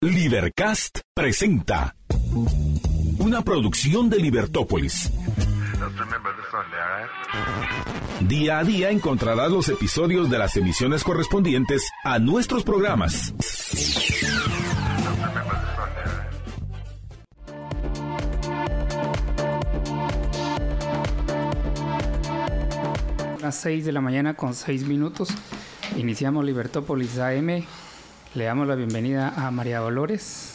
Libercast presenta una producción de Libertópolis. Día a día encontrarás los episodios de las emisiones correspondientes a nuestros programas. Las 6 de la mañana con 6 minutos. Iniciamos Libertópolis AM le damos la bienvenida a María Dolores.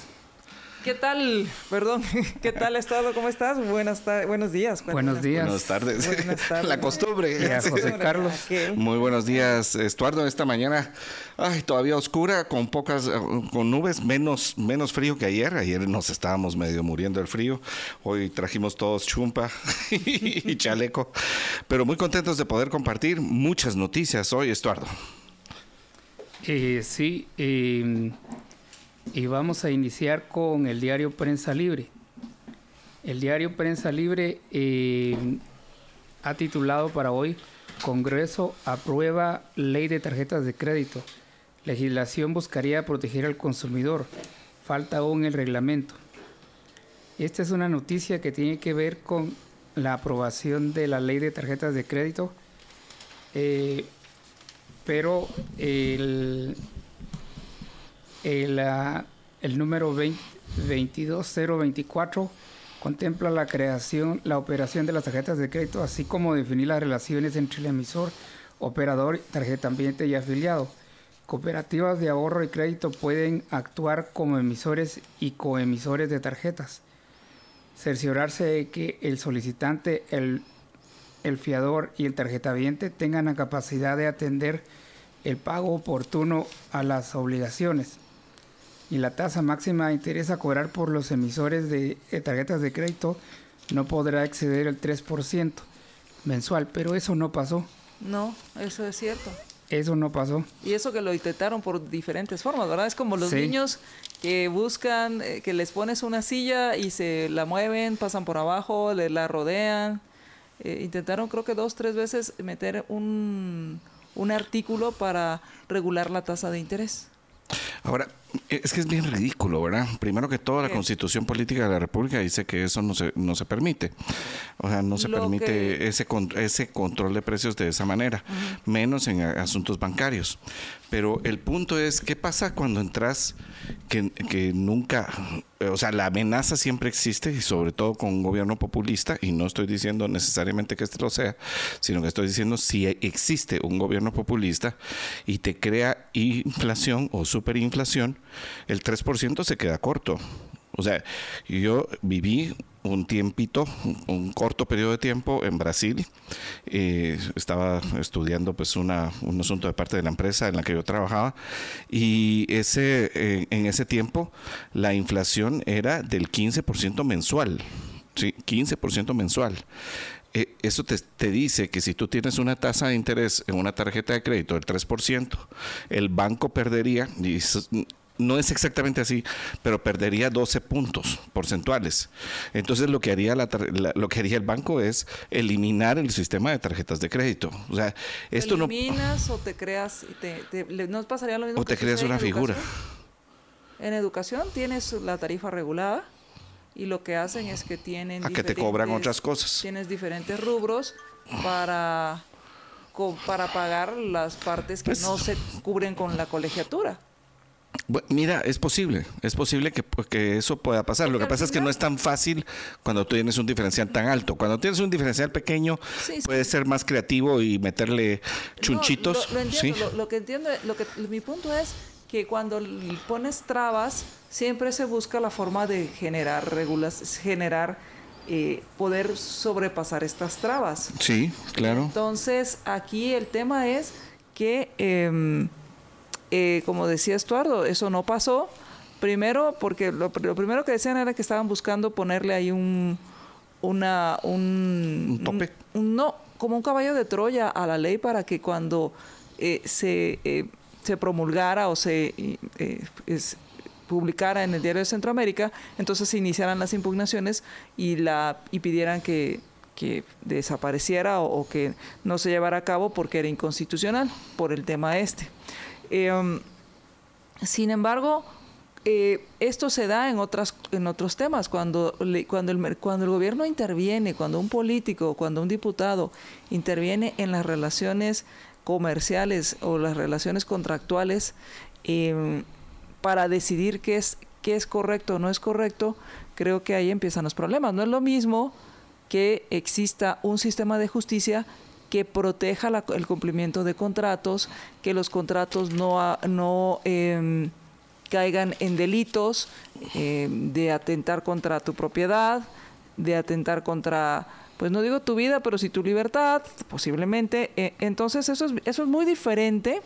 ¿Qué tal? Perdón, ¿qué tal estado? ¿Cómo estás? Buenas buenos días. Buenos días. Buenas tardes. Buenas tardes. La costumbre. Y a José Carlos. Muy buenos días, Estuardo. Esta mañana, ay, todavía oscura, con pocas, con nubes, menos, menos frío que ayer. Ayer nos estábamos medio muriendo del frío. Hoy trajimos todos chumpa y chaleco. Pero muy contentos de poder compartir muchas noticias hoy, Estuardo. Eh, sí, em, y vamos a iniciar con el diario Prensa Libre. El diario Prensa Libre em, ha titulado para hoy Congreso aprueba ley de tarjetas de crédito. Legislación buscaría proteger al consumidor. Falta aún el reglamento. Esta es una noticia que tiene que ver con la aprobación de la ley de tarjetas de crédito. Eh, pero el, el, ah, número 22024 contempla la creación, la operación de las tarjetas de crédito, así como definir las relaciones entre el emisor, operador, tarjeta ambiente y afiliado. Cooperativas de ahorro y crédito pueden actuar como emisores y coemisores de tarjetas. Cerciorarse de que el solicitante, el el fiador y el tarjetaviente tengan la capacidad de atender el pago oportuno a las obligaciones. Y la tasa máxima de interés a cobrar por los emisores de, tarjetas de crédito no podrá exceder el 3% mensual, pero eso no pasó. No, eso es cierto. Eso no pasó. Y eso que lo intentaron por diferentes formas, ¿verdad? Es como los niños que buscan, eh, que les pones una silla y se la mueven, pasan por abajo, le la rodean eh, intentaron creo que dos, tres veces meter un, un artículo para regular la tasa de interés. Ahora, es que es bien ridículo, ¿verdad? Primero que todo, la constitución política de la República dice que eso no se, no se permite. O sea, no se permite ese, ese control de precios de esa manera, menos en asuntos bancarios. Pero el punto es, ¿qué pasa cuando entras que, que, nunca, o sea, la amenaza siempre existe y sobre todo con un gobierno populista, y no estoy diciendo necesariamente que este lo sea, sino que estoy diciendo si existe un gobierno populista y te crea inflación o superinflación, el 3% se queda corto. O sea, yo viví un tiempito, un, corto periodo de tiempo en Brasil. Eh, estaba estudiando pues una, un asunto de parte de la empresa en la que yo trabajaba y ese, eh, en ese tiempo la inflación era del 15% mensual. Sí, 15% mensual. Eh, eso te, te, dice que si tú tienes una tasa de interés en una tarjeta de crédito del 3%, el banco perdería, y no es exactamente así, pero perdería 12 puntos porcentuales. Entonces lo que haría lo que haría el banco es eliminar el sistema de tarjetas de crédito. O sea, esto no eliminas o te creas te, no pasaría lo mismo o te creas una figura. En educación tienes la tarifa regulada y lo que hacen es que tienen a que te cobran otras cosas. Tienes diferentes rubros para para pagar las partes que pues no se cubren con la colegiatura mira, es posible, es posible que, pues, que eso pueda pasar. Lo que pasa es que no es tan fácil cuando tú tienes un diferencial tan alto. Cuando tienes un diferencial pequeño, puedes ser más creativo y meterle chunchitos. lo, entiendo, lo, que entiendo, lo que mi punto es que cuando pones trabas, siempre se busca la forma de generar regulas, generar eh, poder sobrepasar estas trabas. Sí, claro. Entonces, aquí el tema es que em, eh, como decía Estuardo, eso no pasó. Primero, porque lo, primero que decían era que estaban buscando ponerle ahí un, una, un, tope. no, como un caballo de Troya a la ley para que cuando eh, se, eh, se promulgara o se publicara en el diario de Centroamérica, entonces se iniciaran las impugnaciones y, la, y pidieran que, que desapareciera o, que no se llevara a cabo porque era inconstitucional por el tema este. Em, sin embargo, eh, esto se da en otras en otros temas cuando cuando el cuando el gobierno interviene cuando un político cuando un diputado interviene en las relaciones comerciales o las relaciones contractuales em, para decidir qué es qué es correcto o no es correcto creo que ahí empiezan los problemas no es lo mismo que exista un sistema de justicia que proteja el cumplimiento de contratos que los contratos no no em, caigan en delitos eh, de atentar contra tu propiedad, de atentar contra, pues no digo tu vida, pero sí tu libertad, posiblemente. Eh, entonces eso es, eso es muy diferente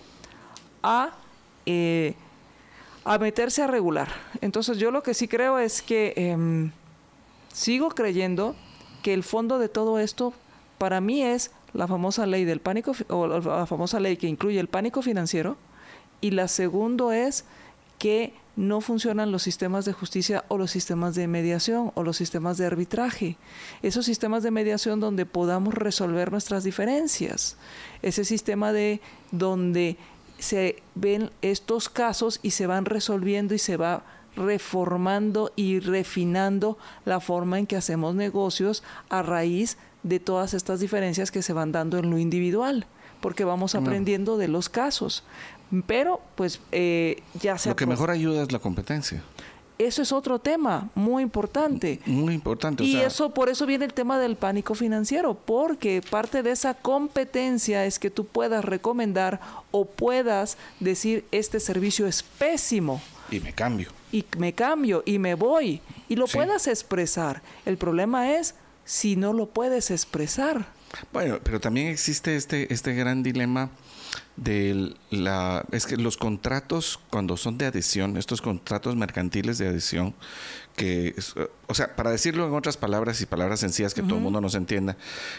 a, eh, a meterse a regular. Entonces yo lo que sí creo es que em, sigo creyendo que el fondo de todo esto para mí es la famosa ley del pánico o la famosa ley que incluye el pánico financiero y la segundo es que no funcionan los sistemas de justicia o los sistemas de mediación o los sistemas de arbitraje. Esos sistemas de mediación donde podamos resolver nuestras diferencias. Ese sistema de donde se ven estos casos y se van resolviendo y se va reformando y refinando la forma en que hacemos negocios a raíz de todas estas diferencias que se van dando en lo individual, porque vamos aprendiendo de los casos. Pero, pues, eh, ya se... Lo que mejor ayuda es la competencia. Eso es otro tema muy importante. Muy importante. Y eso, por eso viene el tema del pánico financiero, porque parte de esa competencia es que tú puedas recomendar o puedas decir, este servicio es pésimo. Y me cambio. Y me cambio y me voy. Y lo puedas expresar. El problema es si no lo puedes expresar. Bueno, pero también existe este, este gran dilema de la es que los contratos cuando son de adhesión, estos contratos mercantiles de adhesión que o sea, para decirlo en otras palabras y palabras sencillas que todo el mundo nos entienda,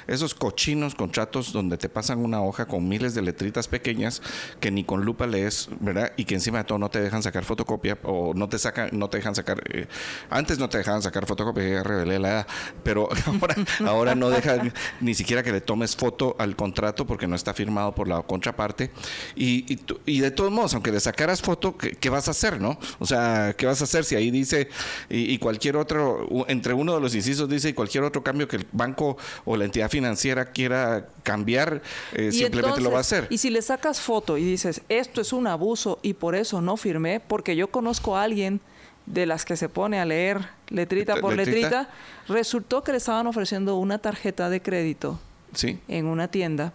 esos cochinos contratos donde te pasan una hoja con miles de letritas pequeñas que ni con lupa lees, ¿verdad? Y que encima de todo no te dejan sacar fotocopia o no te sacan, no te dejan sacar, eh, antes no te dejaban sacar fotocopia, ya revelé la edad, pero ahora, ahora no dejan ni siquiera que le tomes foto al contrato porque no está firmado por la contraparte. Y, y, de todos modos, aunque le sacaras foto, ¿qué, vas a hacer, no? O sea, ¿qué vas a hacer si ahí dice y cualquier otro entre uno de los incisos dice cualquier otro cambio que el banco o la entidad financiera quiera cambiar, eh, simplemente lo va a hacer. Y si le sacas foto y dices, esto es un abuso y por eso no firmé, porque yo conozco a alguien de las que se pone a leer letrita por letrita, resultó que le estaban ofreciendo una tarjeta de crédito ¿Sí? en una tienda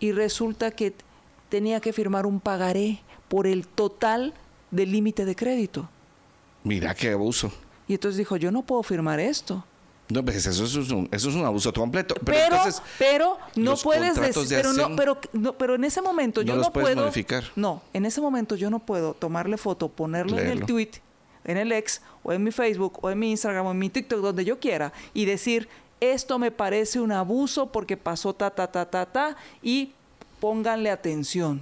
y resulta que tenía que firmar un pagaré por el total del límite de crédito. Mira qué abuso. Y entonces dijo, yo no puedo firmar esto. No, pues eso es un, eso es un abuso completo. Pero, pero, pero no puedes decir, pero no, pero, pero en ese momento yo no puedo. Modificar. No, en ese momento yo no puedo tomarle foto, ponerlo en el tweet, en el ex, o en mi Facebook, o en mi Instagram, o en mi TikTok, donde yo quiera, y decir, esto me parece un abuso porque pasó ta, ta, ta, ta, ta, y pónganle atención.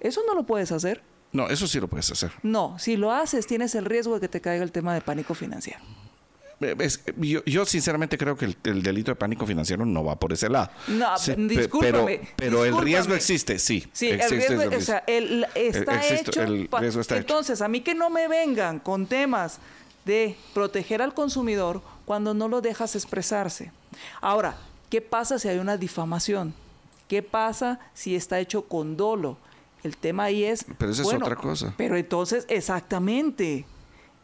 Eso no lo puedes hacer. No, eso sí lo puedes hacer. No, si lo haces tienes el riesgo de que te caiga el tema de pánico financiero. Yo, sinceramente creo que el, delito de pánico financiero no va por ese lado. No, discúlpame. Pero, el riesgo existe, sí. Sí, el riesgo, o sea, está hecho. El riesgo está entonces, a mí que no me vengan con temas de proteger al consumidor cuando no lo dejas expresarse. Ahora, ¿qué pasa si hay una difamación? ¿Qué pasa si está hecho con dolo? El tema ahí es... Pero eso es otra cosa. Pero entonces, exactamente,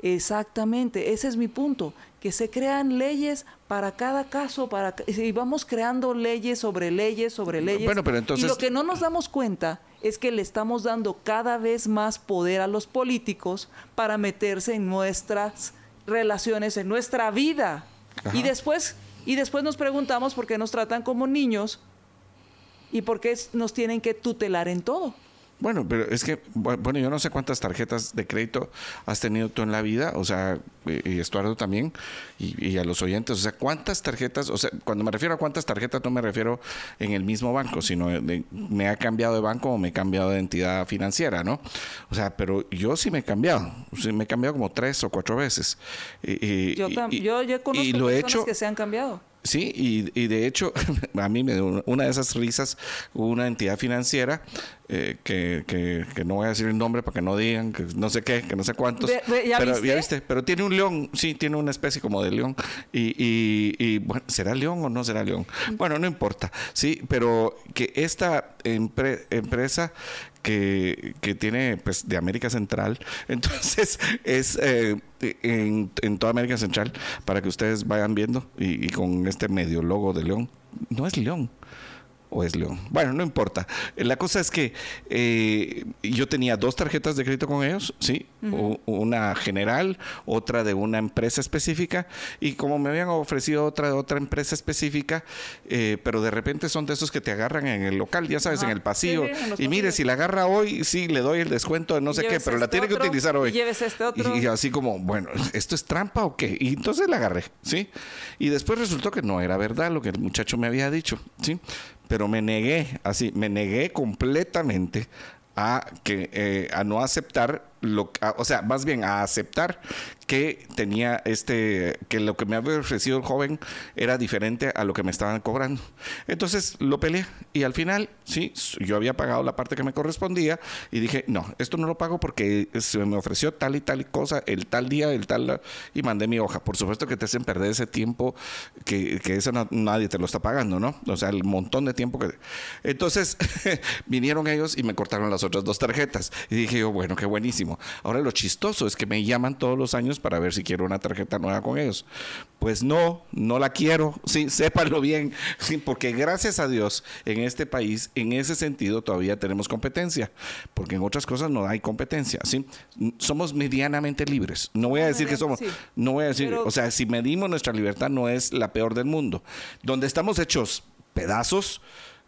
exactamente, ese es mi punto, que se crean leyes para cada caso, para y vamos creando leyes sobre leyes sobre leyes. Bueno, pero entonces... Y lo que no nos damos cuenta es que le estamos dando cada vez más poder a los políticos para meterse en nuestras relaciones, en nuestra vida. Y después, y después nos preguntamos por qué nos tratan como niños y por qué nos tienen que tutelar en todo. Bueno, pero es que, bueno, yo no sé cuántas tarjetas de crédito has tenido tú en la vida, o sea, y Estuardo también, y, a los oyentes, o sea, cuántas tarjetas, o sea, cuando me refiero a cuántas tarjetas no me refiero en el mismo banco, sino me ha cambiado de banco o me he cambiado de entidad financiera, ¿no? O sea, pero yo sí me he cambiado, sí me he cambiado como tres o cuatro veces. Y, yo, yo, conozco personas que se han cambiado. Sí, y, de hecho, a mí me dio una de esas risas, una entidad financiera, eh, que, que, no voy a decir el nombre para que no digan, que no sé qué, que no sé cuántos. pero ya viste, pero tiene un león, sí, tiene una especie como de león. Y, y, bueno, ¿será león o no será león? Bueno, no importa, sí, pero que esta empresa que, que, tiene pues de América Central. Entonces es eh, en, en, toda América Central para que ustedes vayan viendo y, y, con este medio logo de León. No es León, o es León. Bueno, no importa. La cosa es que eh, yo tenía dos tarjetas de crédito con ellos, ¿sí? Una general, otra de una empresa específica, y como me habían ofrecido otra de otra empresa específica, eh, pero de repente son de esos que te agarran en el local, ya sabes, en el pasillo. y mire, si la agarra hoy, sí, le doy el descuento de no sé qué, pero la este tiene que utilizar hoy. Y, este otro. y así como, bueno, ¿esto es trampa o qué? Y entonces la agarré, ¿sí? Y después resultó que no era verdad lo que el muchacho me había dicho, ¿sí? Pero me negué, así, me negué completamente a que eh, a no aceptar lo, o sea, más bien a aceptar que tenía este, que lo que me había ofrecido el joven era diferente a lo que me estaban cobrando. Entonces lo peleé y al final, sí, yo había pagado la parte que me correspondía y dije, no, esto no lo pago porque se me ofreció tal y tal cosa, el tal día, el tal, y mandé mi hoja. Por supuesto que te hacen perder ese tiempo que, que eso nadie te lo está pagando, ¿no? O sea, el montón de tiempo que... Entonces vinieron ellos y me cortaron las otras dos tarjetas y dije yo, bueno, qué buenísimo Ahora lo chistoso es que me llaman todos los años para ver si quiero una tarjeta nueva con ellos. Pues no, no la quiero, sí, sépanlo bien, sí, porque gracias a Dios en este país, en ese sentido todavía tenemos competencia, porque en otras cosas no hay competencia, ¿sí? Somos medianamente libres. No voy a decir que somos, no voy a decir, o sea, si medimos nuestra libertad no es la peor del mundo. Donde estamos hechos pedazos,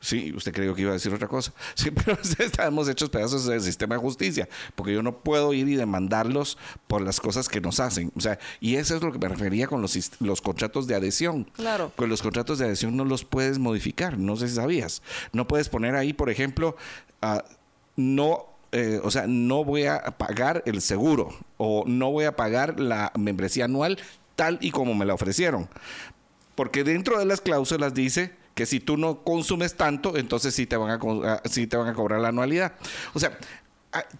Sí, usted creyó que iba a decir otra cosa. Sí, pero estamos hechos pedazos del sistema de justicia, porque yo no puedo ir y demandarlos por las cosas que nos hacen. O sea, y eso es lo que me refería con los, los contratos de adhesión. Claro. Con los contratos de adhesión no los puedes modificar, no sé si sabías. No puedes poner ahí, por ejemplo, uh, no eh, o sea, no voy a pagar el seguro o no voy a pagar la membresía anual tal y como me la ofrecieron. Porque dentro de las cláusulas dice que si tú no consumes tanto, entonces sí te van a, sí te van a cobrar la anualidad. O sea,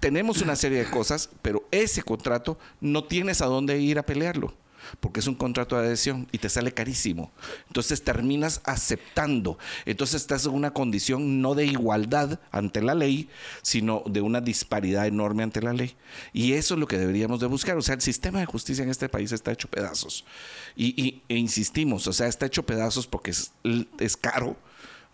tenemos una serie de cosas, pero ese contrato no tienes a dónde ir a pelearlo porque es un contrato de adhesión y te sale carísimo. Entonces terminas aceptando. Entonces estás en una condición no de igualdad ante la ley, sino de una disparidad enorme ante la ley. Y eso es lo que deberíamos de buscar. O sea, el sistema de justicia en este país está hecho pedazos. Y, e insistimos, o sea, está hecho pedazos porque es, es caro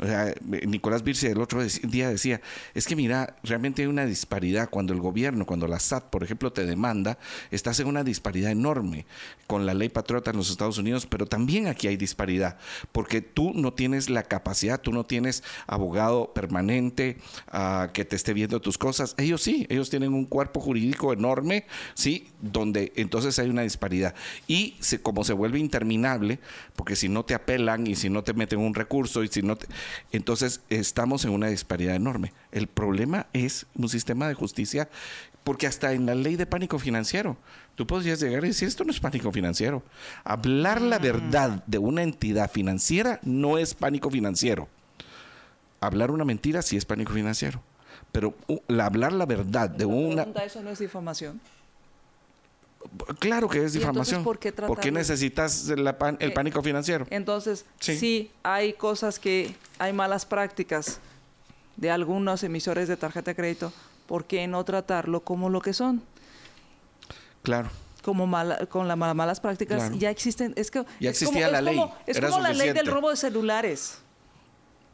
o sea, Nicolás Birce el otro día decía, es que mira, realmente hay una disparidad cuando el gobierno, cuando la SAT, por ejemplo, te demanda, estás en una disparidad enorme con la ley patriota en los Estados Unidos, pero también aquí hay disparidad, porque tú no tienes la capacidad, tú no tienes abogado permanente uh, que te esté viendo tus cosas. Ellos sí, ellos tienen un cuerpo jurídico enorme, sí, donde entonces hay una disparidad. Y como se vuelve interminable, porque si no te apelan y si no te meten un recurso y si no te entonces, estamos en una disparidad enorme. El problema es un sistema de justicia, porque hasta en la ley de pánico financiero, tú podrías llegar y decir, esto no es pánico financiero. Hablar la mm. verdad de una entidad financiera no es pánico financiero. Hablar una mentira sí es pánico financiero. Pero hablar la verdad de una... ¿Eso no es difamación? Claro que es difamación. ¿por, qué necesitas el eh, pánico financiero? Entonces, sí. hay cosas que hay malas prácticas de algunos emisores de tarjeta de crédito, ¿por qué no tratarlo como lo que son? Claro. Como con las malas prácticas ya existen. Es que, ya existía la ley. es como la ley del robo de celulares.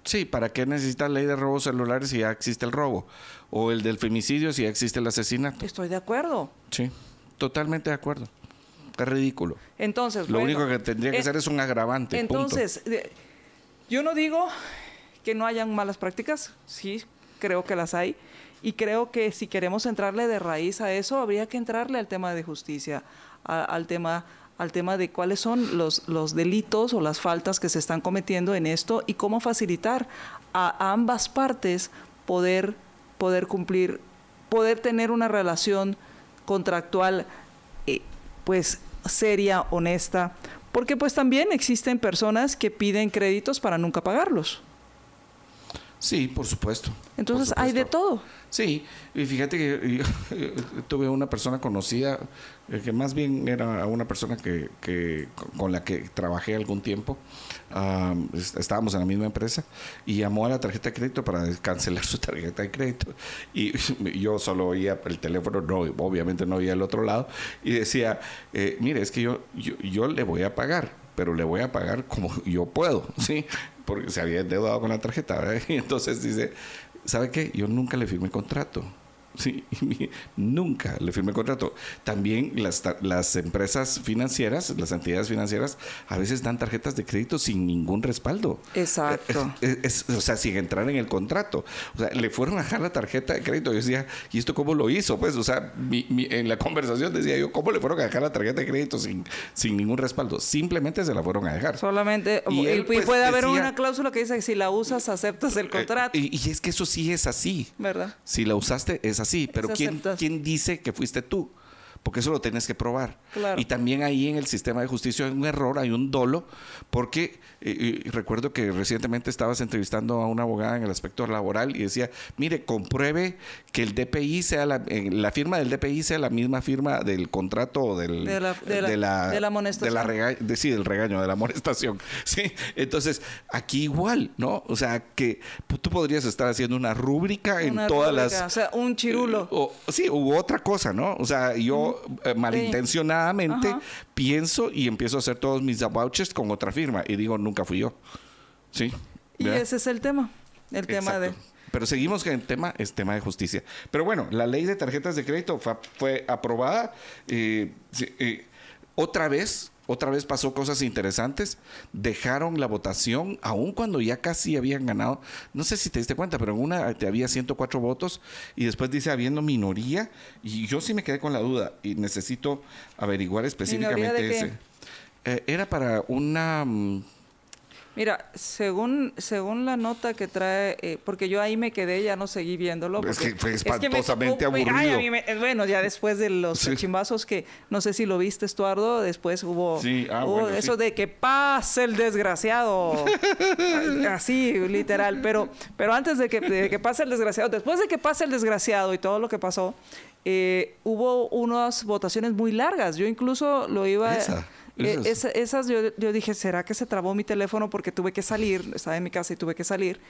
Sí, ¿para qué necesitas ley de robo celulares si ya existe el robo? O el del femicidio si ya existe el asesinato. Estoy de acuerdo. Sí. Totalmente de acuerdo. Es ridículo. Entonces, lo único que tendría que eh, ser es un agravante. Entonces, yo no digo que no hayan malas prácticas, sí, creo que las hay. Y creo que si queremos entrarle de raíz a eso, habría que entrarle al tema de justicia, al tema al tema de cuáles son los, los delitos o las faltas que se están cometiendo en esto y cómo facilitar a, ambas partes poder, poder cumplir, poder tener una relación contractual eh, pues seria, honesta, Porque pues también existen personas que piden créditos para nunca pagarlos. Sí, por supuesto. Entonces hay de todo. Sí, y fíjate que yo, tuve una persona conocida, eh, que más bien era una persona que, que con la que trabajé algún tiempo, estábamos en la misma empresa, y llamó a la tarjeta de crédito para cancelar su tarjeta de crédito. Y yo solo oía el teléfono, no, obviamente no oía el otro lado, y decía, eh, mire, es que yo, yo, yo le voy a pagar, pero le voy a pagar como yo puedo, ¿sí? Porque se había endeudado con la tarjeta, ¿verdad? Y entonces dice, ¿sabe qué? Yo nunca le firmé contrato. Sí, nunca le firmé contrato. También las, las empresas financieras, las entidades financieras, a veces dan tarjetas de crédito sin ningún respaldo. Exacto. o sea, sin entrar en el contrato. O sea, le fueron a dejar la tarjeta de crédito. Yo decía, ¿y esto cómo lo hizo? Pues, o sea, en la conversación decía yo, ¿cómo le fueron a dejar la tarjeta de crédito sin, sin ningún respaldo? Simplemente se la fueron a dejar. Solamente, y, pues, puede haber una cláusula que dice que si la usas, aceptas el eh, contrato. y, y es que eso sí es así. ¿Verdad? Si la usaste, es así Sí, pero ¿quién, ¿quién dice que fuiste tú? Porque eso lo tienes que probar. Y también ahí en el sistema de justicia hay un error, hay un dolo, porque eh, recuerdo que recientemente estabas entrevistando a una abogada en el aspecto laboral y decía, mire, compruebe que el DPI sea la, la firma del DPI sea la misma firma del contrato o del, de la, de la, de la, de la amonestación. De sí, del regaño, de la amonestación. ¿sí? Entonces, aquí igual, ¿no? O sea, que tú podrías estar haciendo una rúbrica en todas las... O sea, un chirulo. Eh, o, sí, u otra cosa, ¿no? O sea, yo eh, malintencionadamente pienso y empiezo a hacer todos mis vouchers con otra firma y digo, nunca fui yo. ¿Sí? Y ese es el tema, el tema de... Pero seguimos que el tema es tema de justicia. Pero bueno, la ley de tarjetas de crédito fue, aprobada. Eh, eh, otra vez, otra vez pasó cosas interesantes. Dejaron la votación, aun cuando ya casi habían ganado. No sé si te diste cuenta, pero en una te había 104 votos y después dice habiendo minoría. Y yo sí me quedé con la duda y necesito averiguar específicamente ese. Eh, era para una. Mm, Mira, según según la nota que trae, eh, porque yo ahí me quedé, ya no seguí viéndolo. Es que fue espantosamente aburrido. bueno, ya después de los chimbazos que, no sé si lo viste, Estuardo, después hubo, ah, eso de que pase el desgraciado. Así, literal. Pero, pero antes de que, pase el desgraciado, después de que pase el desgraciado y todo lo que pasó, eh, hubo unas votaciones muy largas. Yo incluso lo iba... Eh, esas yo, yo, dije, ¿será que se trabó mi teléfono? Porque tuve que salir, estaba en mi casa y tuve que salir.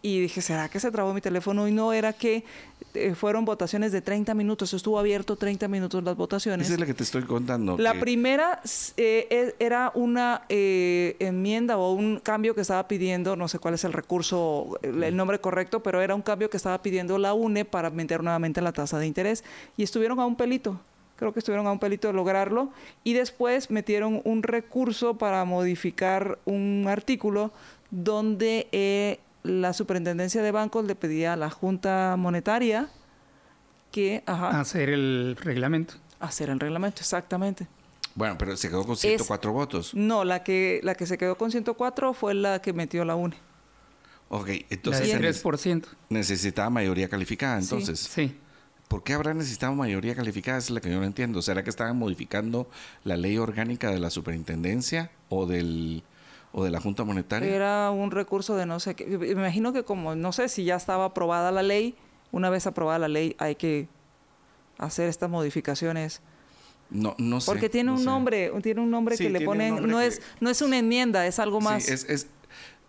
Y dije, ¿será que se trabó mi teléfono? Y no era que eh, fueron votaciones de 30 minutos, estuvo abierto 30 minutos las votaciones. Esa es la que te estoy contando. La primera eh, e, era una enmienda o un cambio que estaba pidiendo, no sé cuál es el recurso, el, nombre correcto, pero era un cambio que estaba pidiendo la UNE para meter nuevamente la tasa de interés. Y estuvieron a un pelito creo que estuvieron a un pelito de lograrlo, y después metieron un recurso para modificar un artículo donde eh, la superintendencia de bancos le pedía a la Junta Monetaria que... hacer el reglamento. Hacer el reglamento, exactamente. Bueno, pero se quedó con 104 votos. No, la que, la que se quedó con 104 fue la que metió la UNE. Ok, entonces... El 3%. Necesitaba mayoría calificada, entonces. sí. ¿Por qué habrá necesitado mayoría calificada? es la que yo no entiendo. ¿Será que estaban modificando la ley orgánica de la superintendencia o del o de la Junta Monetaria? Era un recurso de no sé qué. Me imagino que como no sé si ya estaba aprobada la ley, una vez aprobada la ley hay que hacer estas modificaciones. No, no sé. Porque tiene un nombre, tiene un nombre que le ponen, no es, no es una enmienda, es algo más. Sí, es,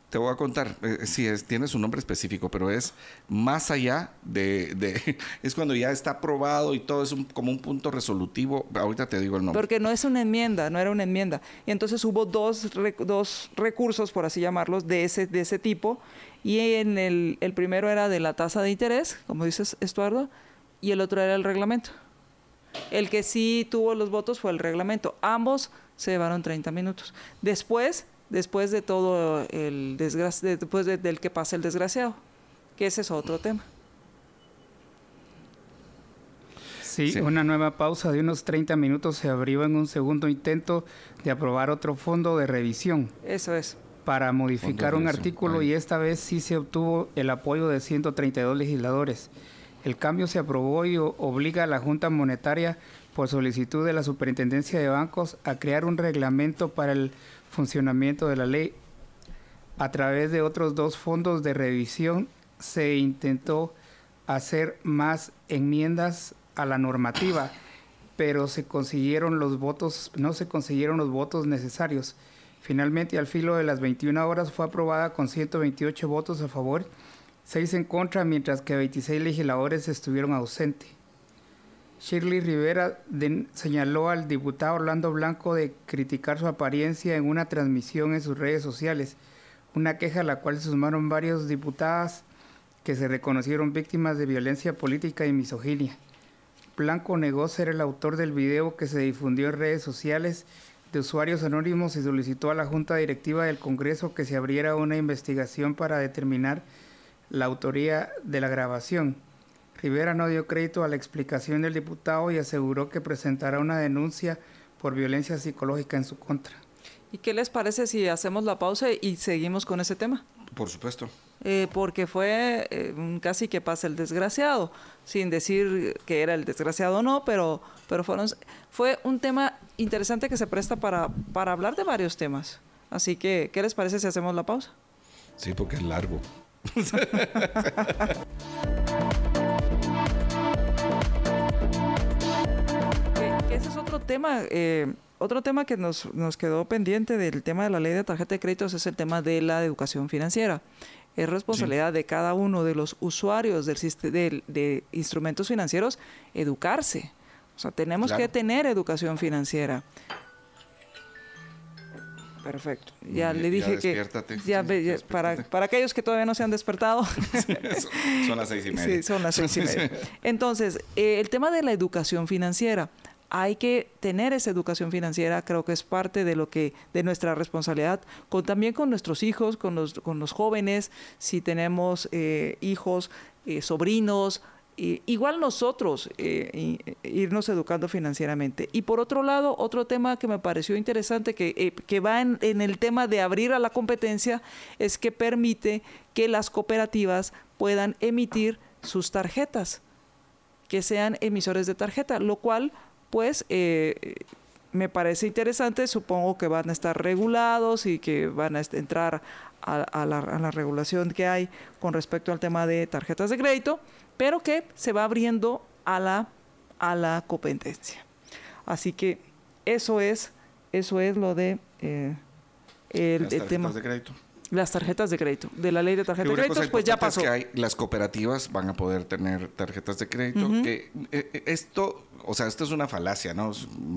te voy a contar, eh, sí, es, tiene su nombre específico, pero es más allá de, es cuando ya está aprobado y todo es como un punto resolutivo. Ahorita te digo el nombre. Porque no es una enmienda, no era una enmienda. Y entonces hubo dos, dos recursos, por así llamarlos, de ese, de ese tipo. Y en el, el primero era de la tasa de interés, como dices, Estuardo, y el otro era el reglamento. El que sí tuvo los votos fue el reglamento. Ambos se llevaron 30 minutos. Después después de todo el desgracia, después del que pasa el desgraciado, que ese es otro tema. Sí, una nueva pausa de unos 30 minutos se abrió en un segundo intento de aprobar otro fondo de revisión. Eso es. Para modificar un artículo y esta vez sí se obtuvo el apoyo de 132 legisladores. El cambio se aprobó y obliga a la Junta Monetaria por solicitud de la Superintendencia de Bancos, a crear un reglamento para el funcionamiento de la ley. A través de otros dos fondos de revisión se intentó hacer más enmiendas a la normativa, pero se consiguieron los votos, no se consiguieron los votos necesarios. Finalmente, al filo de las 21 horas fue aprobada con 128 votos a favor, 6 en contra, mientras que 26 legisladores estuvieron ausentes. Shirley Rivera señaló al diputado Orlando Blanco de criticar su apariencia en una transmisión en sus redes sociales, una queja a la cual se sumaron varios diputadas que se reconocieron víctimas de violencia política y misoginia. Blanco negó ser el autor del video que se difundió en redes sociales de usuarios anónimos y solicitó a la Junta Directiva del Congreso que se abriera una investigación para determinar la autoría de la grabación. Rivera no dio crédito a la explicación del diputado y aseguró que presentará una denuncia por violencia psicológica en su contra. ¿Y qué les parece si hacemos la pausa y seguimos con ese tema? Por supuesto. Eh, porque fue eh, casi que pasa el desgraciado, sin decir que era el desgraciado o no, pero, pero fueron, fue un tema interesante que se presta para, para hablar de varios temas. Así que, ¿qué les parece si hacemos la pausa? Sí, porque es largo. tema. Eh, otro tema que nos, nos, quedó pendiente del tema de la ley de tarjeta de créditos es el tema de la educación financiera. Es responsabilidad de cada uno de los usuarios del, de, de instrumentos financieros educarse. O sea, tenemos que tener educación financiera. Perfecto. Ya le dije que. Ya, para, para, aquellos que todavía no se han despertado. son las seis y media. Sí, son las seis y media. Entonces, eh, el tema de la educación financiera hay que tener esa educación financiera, creo que es parte de lo que, de nuestra responsabilidad, con, también con nuestros hijos, con los, con los jóvenes, si tenemos eh, hijos, eh, sobrinos, igual nosotros eh, irnos educando financieramente. Y por otro lado, otro tema que me pareció interesante, que, que va en, en, el tema de abrir a la competencia, es que permite que las cooperativas puedan emitir sus tarjetas, que sean emisores de tarjeta, lo cual pues eh, me parece interesante, supongo que van a estar regulados y que van a entrar a, la, regulación que hay con respecto al tema de tarjetas de crédito, pero que se va abriendo a la, a la competencia. Así que eso es, eso es lo de eh, el, tema. De crédito las tarjetas de crédito. De la ley de tarjetas de crédito, pues ya pasó. que hay, las cooperativas van a poder tener tarjetas de crédito. que, eh, esto o sea, esto es una falacia, ¿no?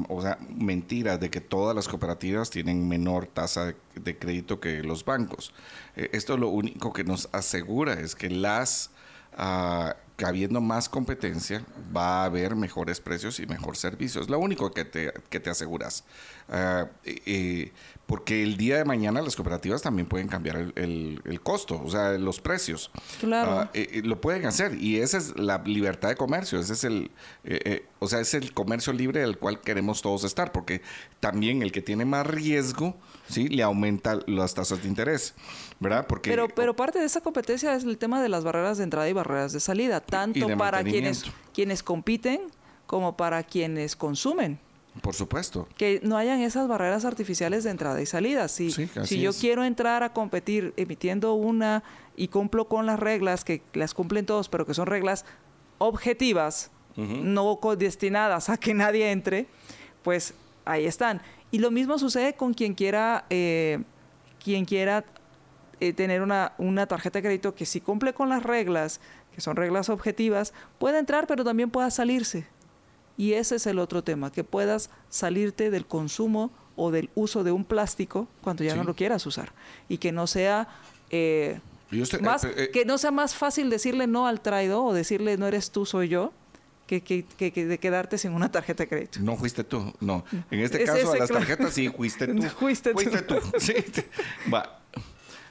O sea, mentira de que todas las cooperativas tienen menor tasa de, crédito que los bancos. Eh, esto lo único que nos asegura es que las, uh, que habiendo más competencia, va a haber mejores precios y mejor servicios. Es lo único que te, que te aseguras. Uh, porque el día de mañana las cooperativas también pueden cambiar el, el, costo, o sea, los precios. Claro. Ah, eh, eh, lo pueden hacer y esa es la libertad de comercio, ese es el, eh, o sea, es el comercio libre del cual queremos todos estar, porque también el que tiene más riesgo, sí, le aumenta las tasas de interés, ¿verdad? Porque pero, pero parte de esa competencia es el tema de las barreras de entrada y barreras de salida, tanto para quienes quienes compiten como para quienes consumen. Por supuesto. Que no hayan esas barreras artificiales de entrada y salida. Si, si yo quiero entrar a competir emitiendo una y cumplo con las reglas, que las cumplen todos, pero que son reglas objetivas, no destinadas a que nadie entre, pues ahí están. Y lo mismo sucede con quien quiera, eh, quien quiera eh, tener una, una tarjeta de crédito que si cumple con las reglas, que son reglas objetivas, puede entrar, pero también pueda salirse. Y ese es el otro tema, que puedas salirte del consumo o del uso de un plástico cuando ya no lo quieras usar. Y que no sea... Eh, más, eh, eh, que no sea más fácil decirle no al traidor o decirle no eres tú, soy yo, que, que, que, de quedarte sin una tarjeta de crédito. No fuiste tú, no. En este caso, a las tarjetas sí fuiste tú. fuiste, tú. Sí. Va.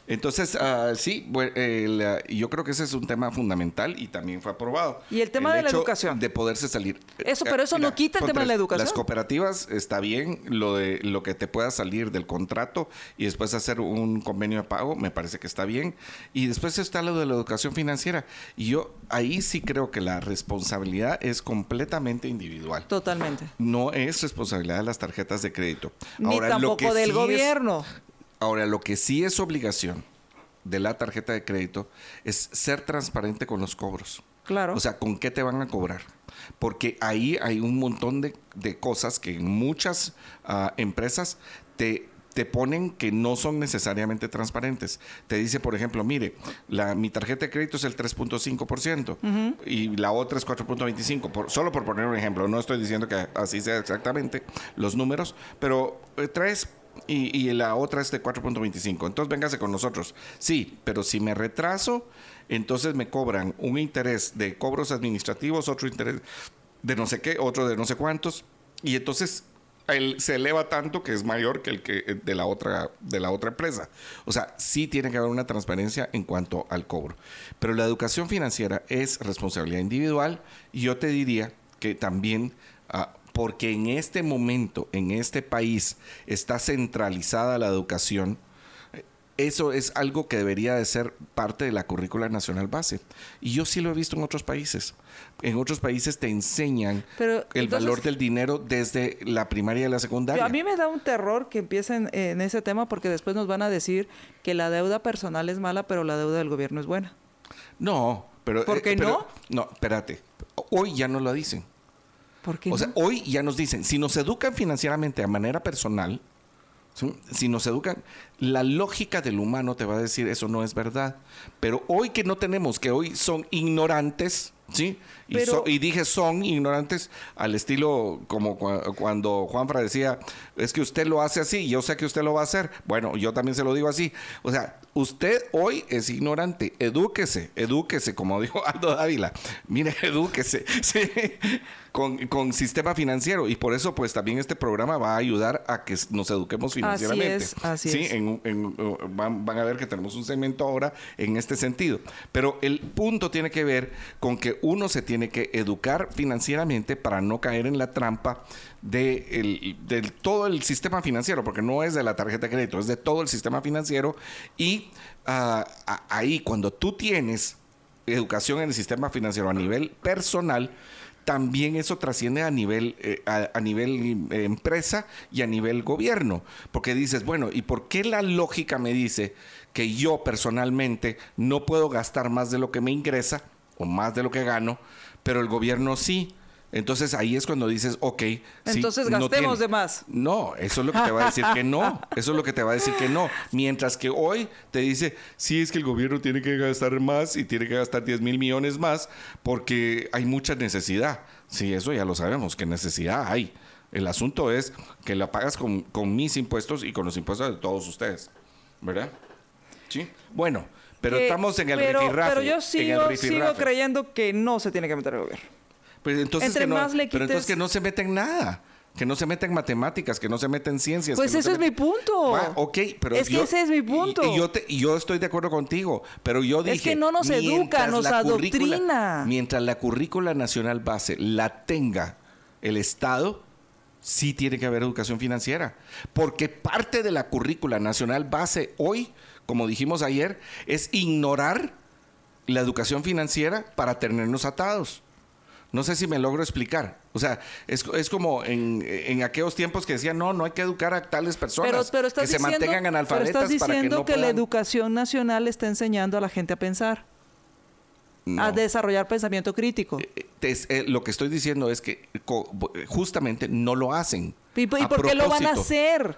Entonces, uh, sí, el, yo creo que ese es un tema fundamental y también fue aprobado. Y el tema de la educación. De poderse salir. Eso, pero eso no quita el tema de la educación. Las cooperativas está bien, lo de lo que te pueda salir del contrato y después hacer un convenio de pago, me parece que está bien. Y después está lo de la educación financiera. Y yo ahí sí creo que la responsabilidad es completamente individual. Totalmente. No es responsabilidad de las tarjetas de crédito. Ni tampoco del gobierno. Ahora, lo que sí es obligación de la tarjeta de crédito es ser transparente con los cobros. Claro. O sea, ¿con qué te van a cobrar? Porque ahí hay un montón de, cosas que en muchas ah, empresas te, te ponen que no son necesariamente transparentes. Te dice, por ejemplo, mire, la, mi tarjeta de crédito es el 3.5% y la otra es 4.25%, solo por poner un ejemplo. No estoy diciendo que así sea exactamente los números, pero eh, tres y, la otra es de 4.25. Entonces véngase con nosotros. Sí, pero si me retraso, entonces me cobran un interés de cobros administrativos, otro interés de no sé qué, otro de no sé cuántos. Y entonces él se eleva tanto que es mayor que el que eh, de la otra de la otra empresa. O sea, sí tiene que haber una transparencia en cuanto al cobro. Pero la educación financiera es responsabilidad individual y yo te diría que también ah, porque en este momento, en este país, está centralizada la educación, eso es algo que debería de ser parte de la currícula nacional base. Y yo sí lo he visto en otros países. En otros países te enseñan el valor del dinero desde la primaria y la secundaria. A mí me da un terror que empiecen en ese tema porque después nos van a decir que la deuda personal es mala, pero la deuda del gobierno es buena. No, pero... ¿Por qué eh, no? No, espérate. Hoy ya no lo dicen o sea, hoy ya nos dicen, si nos educan financieramente a manera personal, si nos educan, la lógica del humano te va a decir eso no es verdad. Pero hoy que no tenemos, que hoy son ignorantes, ¿sí? Y, dije son ignorantes al estilo como cuando Juanfra decía, es que usted lo hace así, yo sé que usted lo va a hacer. Bueno, yo también se lo digo así. O sea, usted hoy es ignorante, edúquese, edúquese, como dijo Aldo Dávila. Mire, edúquese. ¿sí? Con, sistema financiero y por eso pues también este programa va a ayudar a que nos eduquemos financieramente. Así es, así es. Uh, van, van, a ver que tenemos un segmento ahora en este sentido. Pero el punto tiene que ver con que uno se tiene que educar financieramente para no caer en la trampa de, todo el sistema financiero, porque no es de la tarjeta de crédito, es de todo el sistema financiero y ah, ahí cuando tú tienes educación en el sistema financiero a nivel personal, también eso trasciende a nivel, eh, a, nivel eh, empresa y a nivel gobierno. Porque dices, bueno, ¿y por qué la lógica me dice que yo personalmente no puedo gastar más de lo que me ingresa o más de lo que gano, pero el gobierno sí? Entonces ahí es cuando dices, ok. Entonces gastemos de más. No, eso es lo que te va a decir que no. Eso es lo que te va a decir que no. Mientras que hoy te dice, sí es que el gobierno tiene que gastar más y tiene que gastar 10 mil millones más porque hay mucha necesidad. Sí, eso ya lo sabemos, que necesidad hay. El asunto es que la pagas con, mis impuestos y con los impuestos de todos ustedes. ¿Verdad? Sí. Bueno, pero estamos en el pero, Pero yo sigo, sigo creyendo que no se tiene que meter el gobierno. Pues entonces que no, Pero entonces que no se mete en nada. Que no se mete en matemáticas, que no se mete en ciencias. Pues ese es mi punto. ok, pero es que ese es mi punto. Y, yo, te, yo estoy de acuerdo contigo, pero yo dije... Es que no nos educa, nos adoctrina. Mientras la currícula nacional base la tenga el Estado, sí tiene que haber educación financiera. Porque parte de la currícula nacional base hoy, como dijimos ayer, es ignorar la educación financiera para tenernos atados. No sé si me logro explicar. O sea, es, como en, aquellos tiempos que decían, no, no hay que educar a tales personas que se mantengan analfabetas pero estás diciendo que, la educación nacional está enseñando a la gente a pensar. A desarrollar pensamiento crítico. Eh, eh, eh, lo que estoy diciendo es que justamente no lo hacen. ¿Y, por qué lo van a hacer?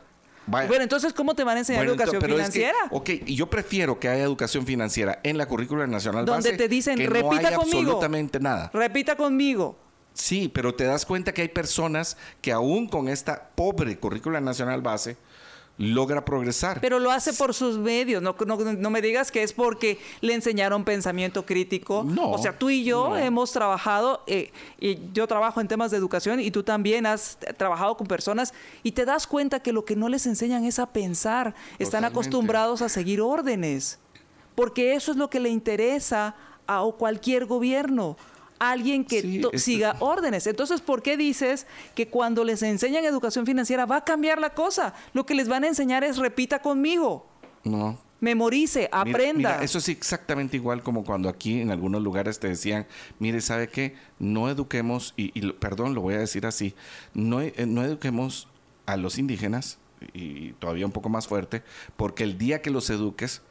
Bueno, entonces, ¿cómo te van a enseñar educación financiera? ok, y yo prefiero que haya educación financiera en la currícula nacional Donde te dicen, repita conmigo. absolutamente nada. Repita conmigo. Sí, pero te das cuenta que hay personas que aún con esta pobre currícula nacional base, logra progresar. Pero lo hace por sus medios. No, no, me digas que es porque le enseñaron pensamiento crítico. No. O sea, tú y yo hemos trabajado, eh, y yo trabajo en temas de educación y tú también has trabajado con personas y te das cuenta que lo que no les enseñan es a pensar. Están acostumbrados a seguir órdenes. Porque eso es lo que le interesa a cualquier gobierno alguien que siga órdenes. Entonces, ¿por qué dices que cuando les enseñan educación financiera va a cambiar la cosa? Lo que les van a enseñar es repita conmigo. No. Memorice, aprenda. eso es exactamente igual como cuando aquí en algunos lugares te decían, mire, ¿sabe qué? No eduquemos, y, perdón, lo voy a decir así, no, eh, no eduquemos a los indígenas, y todavía un poco más fuerte, porque el día que los eduques,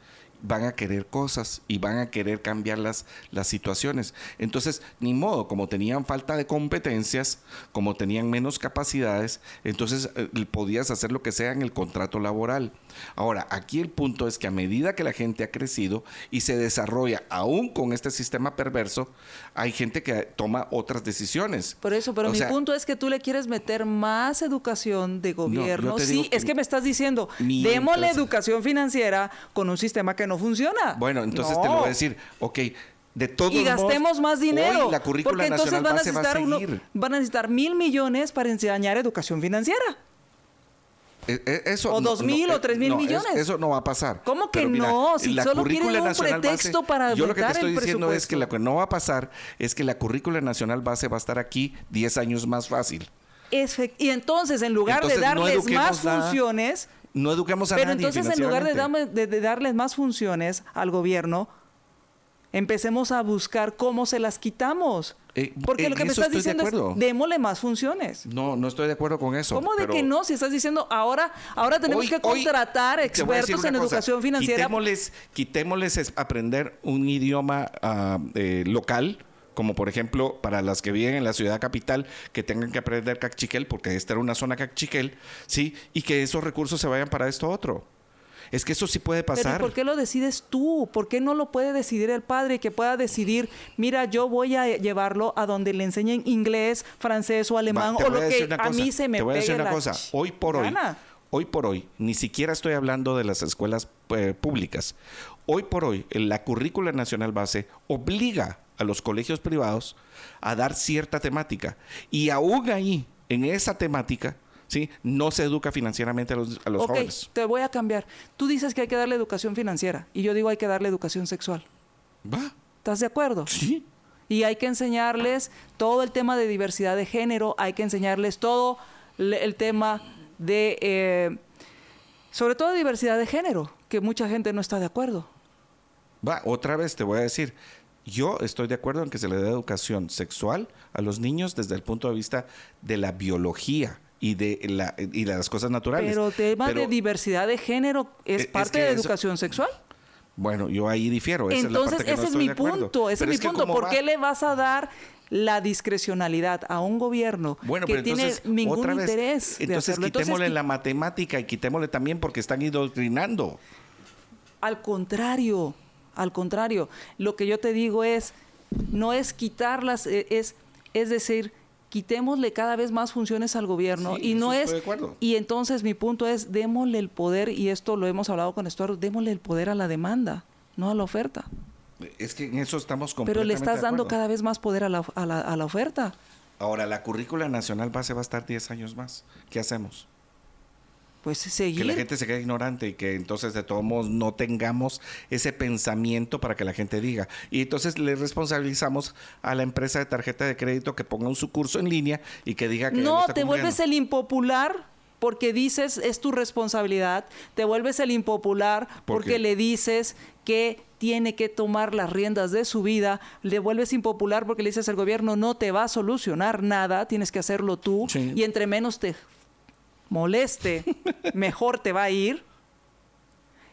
van a querer cosas y van a querer cambiar las, las situaciones. Entonces, ni modo, como tenían falta de competencias, como tenían menos capacidades, entonces eh, podías hacer lo que sea en el contrato laboral. Ahora, aquí el punto es que a medida que la gente ha crecido y se desarrolla aún con este sistema perverso, hay gente que toma otras decisiones. Por eso, pero mi punto es que tú le quieres meter más educación de gobierno. sí, es que me estás diciendo, demos la educación financiera con un sistema que no funciona. Bueno, entonces te lo voy a decir, ok, de todos y gastemos más dinero. la currícula porque entonces van a, necesitar van a necesitar mil millones para enseñar educación financiera. E, e, eso, o dos mil o tres mil millones. eso no va a pasar. ¿Cómo que no? Si solo quieren un pretexto para Yo lo que te estoy diciendo es que lo que no va a pasar es que la currícula nacional base va a estar aquí 10 años más fácil. y entonces, en lugar de darles más funciones, no eduquemos a Pero entonces, en lugar de, de, darles más funciones al gobierno, empecemos a buscar cómo se las quitamos. Eh, Porque lo que me estás diciendo es, démosle más funciones. No, no estoy de acuerdo con eso. ¿Cómo de que no? Si estás diciendo, ahora, ahora tenemos que contratar expertos en educación financiera. Quitémosles, quitémosles aprender un idioma ah, eh, local como por ejemplo para las que viven en la ciudad capital que tengan que aprender cachiquel porque esta era una zona cachiquel, ¿sí? Y que esos recursos se vayan para esto otro. Es que eso sí puede pasar. Pero ¿por qué lo decides tú? ¿Por qué no lo puede decidir el padre que pueda decidir, mira, yo voy a llevarlo a donde le enseñen inglés, francés o alemán o lo que a mí se me Te voy a decir una cosa, hoy por hoy, hoy por hoy, ni siquiera estoy hablando de las escuelas eh, públicas. Hoy por hoy, la currícula nacional base obliga a los colegios privados a dar cierta temática. Y aún ahí, en esa temática, ¿sí? no se educa financieramente a los, a los okay, Te voy a cambiar. Tú dices que hay que darle educación financiera y yo digo hay que darle educación sexual. ¿Va? ¿Estás de acuerdo? Sí. Y hay que enseñarles todo el tema de diversidad de género, hay que enseñarles todo el tema de, eh, sobre todo diversidad de género, que mucha gente no está de acuerdo. Va, otra vez te voy a decir, yo estoy de acuerdo en que se le dé educación sexual a los niños desde el punto de vista de la biología y de, la, y las cosas naturales. Pero tema de diversidad de género es, parte de educación sexual. Bueno, yo ahí difiero. Entonces, ese es mi punto. Ese es mi punto. ¿Por qué le vas a dar la discrecionalidad a un gobierno que tiene ningún interés entonces, de quitémosle la matemática y quitémosle también porque están indoctrinando. Al contrario, al contrario, lo que yo te digo es, no es quitarlas, e, es, es decir, quitémosle cada vez más funciones al gobierno y no es y entonces mi punto es démosle el poder y esto lo hemos hablado con Estuardo démosle el poder a la demanda no a la oferta. Es que en eso estamos pero le estás dando cada vez más poder a la, a la, a la oferta. Ahora la currícula nacional base va a estar 10 años más. ¿qué hacemos? Pues seguir. Que la gente se quede ignorante y que entonces de todos modos no tengamos ese pensamiento para que la gente diga. Y entonces le responsabilizamos a la empresa de tarjeta de crédito que ponga un su curso en línea y que diga que... No, te vuelves el impopular porque dices es tu responsabilidad, te vuelves el impopular porque le dices que tiene que tomar las riendas de su vida, le vuelves impopular porque le dices al gobierno no te va a solucionar nada, tienes que hacerlo tú y entre menos te moleste, mejor te va a ir.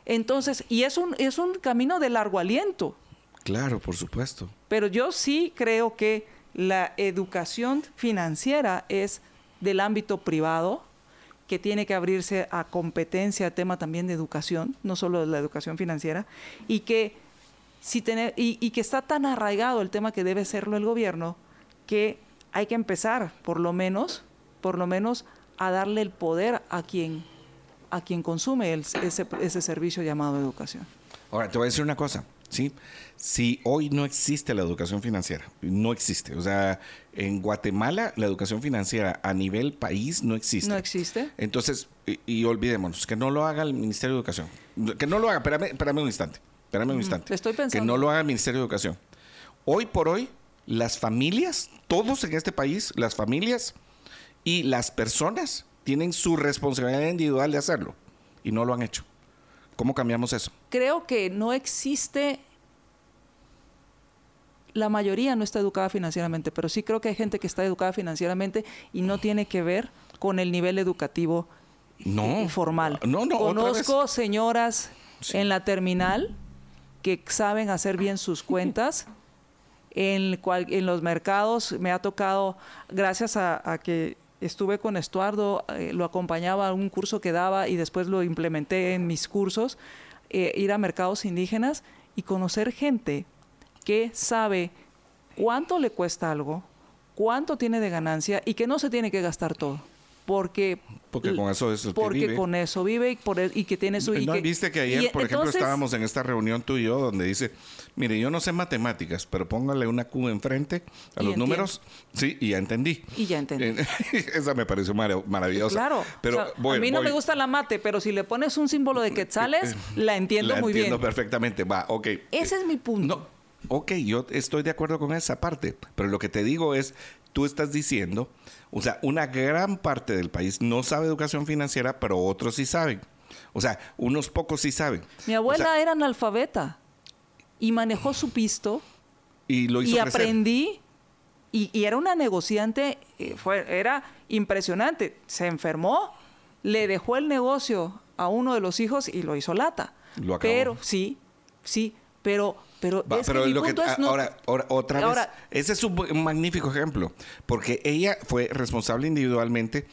Entonces, y es un, es un camino de largo aliento. Claro, por supuesto. Pero yo sí creo que la educación financiera es del ámbito privado, que tiene que abrirse a competencia, tema también de educación, no solo de la educación financiera, y que, si tener, y, y que está tan arraigado el tema que debe serlo el gobierno, que hay que empezar, por lo menos, por lo menos, a darle el poder a quien a quien consume ese, ese servicio llamado educación. Ahora, te voy a decir una cosa, ¿sí? Si hoy no existe la educación financiera, no existe. O sea, en Guatemala la educación financiera a nivel país no existe. No existe. Entonces, y, olvidémonos, que no lo haga el Ministerio de Educación. Que no lo haga, espérame, espérame un instante. Espérame un instante. Estoy pensando. Que no lo haga el Ministerio de Educación. Hoy por hoy, las familias, todos en este país, las familias y las personas tienen su responsabilidad individual de hacerlo y no lo han hecho. ¿Cómo cambiamos eso? Creo que no existe la mayoría no está educada financieramente, pero sí creo que hay gente que está educada financieramente y no tiene que ver con el nivel educativo no, formal. No, no, Conozco señoras en la terminal que saben hacer bien sus cuentas. En, en los mercados me ha tocado, gracias a que estuve con Estuardo, eh, lo acompañaba a un curso que daba y después lo implementé en mis cursos, eh, ir a mercados indígenas y conocer gente que sabe cuánto le cuesta algo, cuánto tiene de ganancia y que no se tiene que gastar todo porque porque con eso es porque con eso vive y, por, y que tiene su no viste que ayer por ejemplo estábamos en esta reunión tú y yo donde dice mire yo no sé matemáticas pero póngale una Q enfrente a los números sí y ya entendí. Y ya entendí. Esa me pareció maravillosa. Claro pero a mí no me gusta la mate pero si le pones un símbolo de quetzales la entiendo muy bien. entiendo perfectamente va ok. Ese es mi punto. No Ok, yo estoy de acuerdo con esa parte, pero lo que te digo es, tú estás diciendo, o sea, una gran parte del país no sabe educación financiera, pero otros sí saben. O sea, unos pocos sí saben. Mi abuela era analfabeta y manejó su pisto. Y lo hizo Y aprendí. Y, era una negociante, eh, fue, era impresionante. Se enfermó, le dejó el negocio a uno de los hijos y lo hizo lata. Lo acabó. Pero sí, sí, pero pero, es que lo que, ahora, otra vez, ese es un magnífico ejemplo, porque ella fue responsable individualmente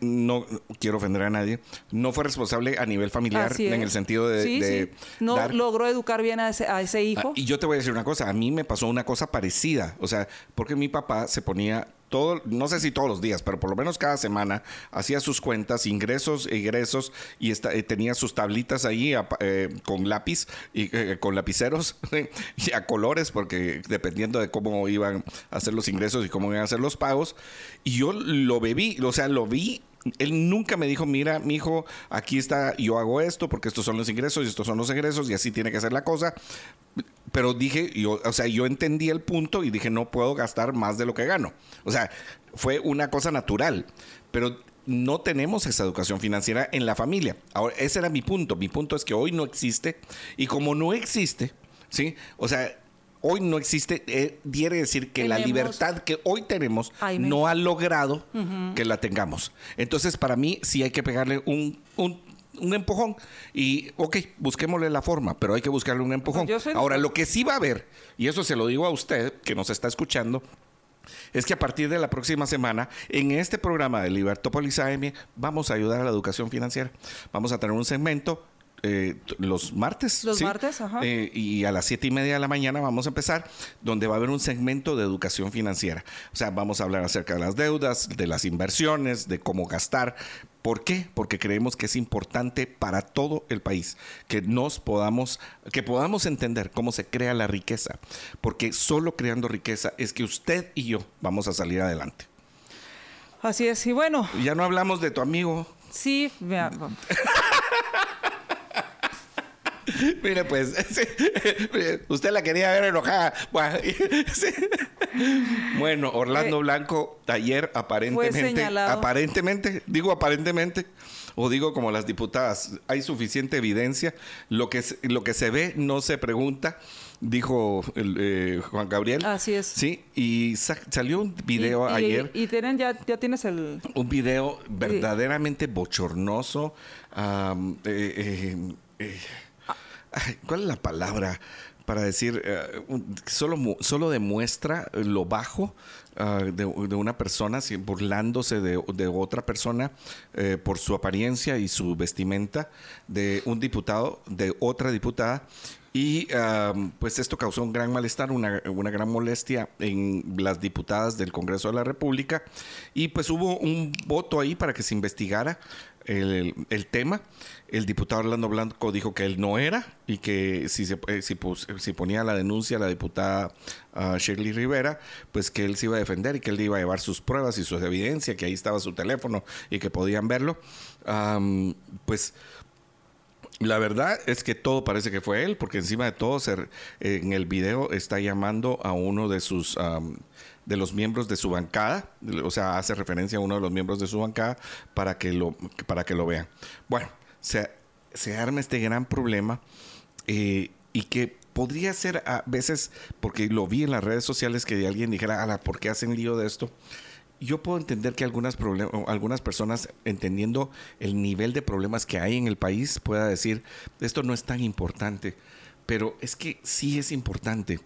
no quiero ofender a nadie, no fue responsable a nivel familiar en el sentido de... Sí, No logró educar bien a ese, a ese hijo. Ah, y yo te voy a decir una cosa, a mí me pasó una cosa parecida, o sea, porque mi papá se ponía todo, no sé si todos los días, pero por lo menos cada semana hacía sus cuentas, ingresos, egresos, y eh, tenía sus tablitas ahí eh, con lápiz y eh, con lapiceros y a colores, porque dependiendo de cómo iban a hacer los ingresos y cómo iban a hacer los pagos. Y yo lo bebí, o sea, lo vi él nunca me dijo, mira, mi hijo, aquí está, yo hago esto porque estos son los ingresos y estos son los egresos y así tiene que ser la cosa. Pero dije, yo, o sea, yo entendí el punto y dije, no puedo gastar más de lo que gano. O sea, fue una cosa natural. Pero no tenemos esa educación financiera en la familia. Ahora, ese era mi punto. Mi punto es que hoy no existe y como no existe, ¿sí? O sea, hoy no existe, eh, quiere decir que la libertad que hoy tenemos no ha logrado que la tengamos. Entonces, para mí sí hay que pegarle un, un, empujón y, ok, busquémosle la forma, pero hay que buscarle un empujón. Ahora, lo que sí va a haber, y eso se lo digo a usted que nos está escuchando, es que a partir de la próxima semana, en este programa de Libertópolis AM, vamos a ayudar a la educación financiera. Vamos a tener un segmento eh, los martes. Los martes, ajá. Eh, y a las siete y media de la mañana vamos a empezar, donde va a haber un segmento de educación financiera. O sea, vamos a hablar acerca de las deudas, de las inversiones, de cómo gastar. ¿Por qué? Porque creemos que es importante para todo el país que nos podamos, que podamos entender cómo se crea la riqueza. Porque solo creando riqueza es que usted y yo vamos a salir adelante. Así es, y bueno. Ya no hablamos de tu amigo. Sí, vea. Mire, pues, usted la quería ver enojada. Bueno, Orlando eh, Blanco, ayer aparentemente, aparentemente, digo aparentemente, o digo como las diputadas, hay suficiente evidencia. Lo que, lo que se ve no se pregunta, dijo el, eh, Juan Gabriel. Así es. Sí, y salió un video ayer. Y, tienen, ya, ya tienes el... Un video verdaderamente bochornoso. eh, eh ¿Cuál es la palabra para decir? Eh, solo, solo demuestra lo bajo ah, de, una persona, burlándose de, otra persona eh, por su apariencia y su vestimenta, de un diputado, de otra diputada. Y pues esto causó un gran malestar, una, una, gran molestia en las diputadas del Congreso de la República. Y pues hubo un voto ahí para que se investigara el, el, tema. El diputado Orlando Blanco dijo que él no era y que si, se, eh, si, ponía la denuncia a la diputada uh, Shirley Rivera, pues que él se iba a defender y que él iba a llevar sus pruebas y su evidencia, que ahí estaba su teléfono y que podían verlo. Pues la verdad es que todo parece que fue él, porque encima de todo en el video está llamando a uno de sus de los miembros de su bancada, o sea, hace referencia a uno de los miembros de su bancada para que lo para que lo vean. Bueno, se, arma este gran problema eh, y que podría ser a veces, porque lo vi en las redes sociales que alguien dijera, ala, ¿por qué hacen lío de esto? yo puedo entender que algunas, algunas personas, entendiendo el nivel de problemas que hay en el país, pueda decir, esto no es tan importante. Pero es que sí es importante.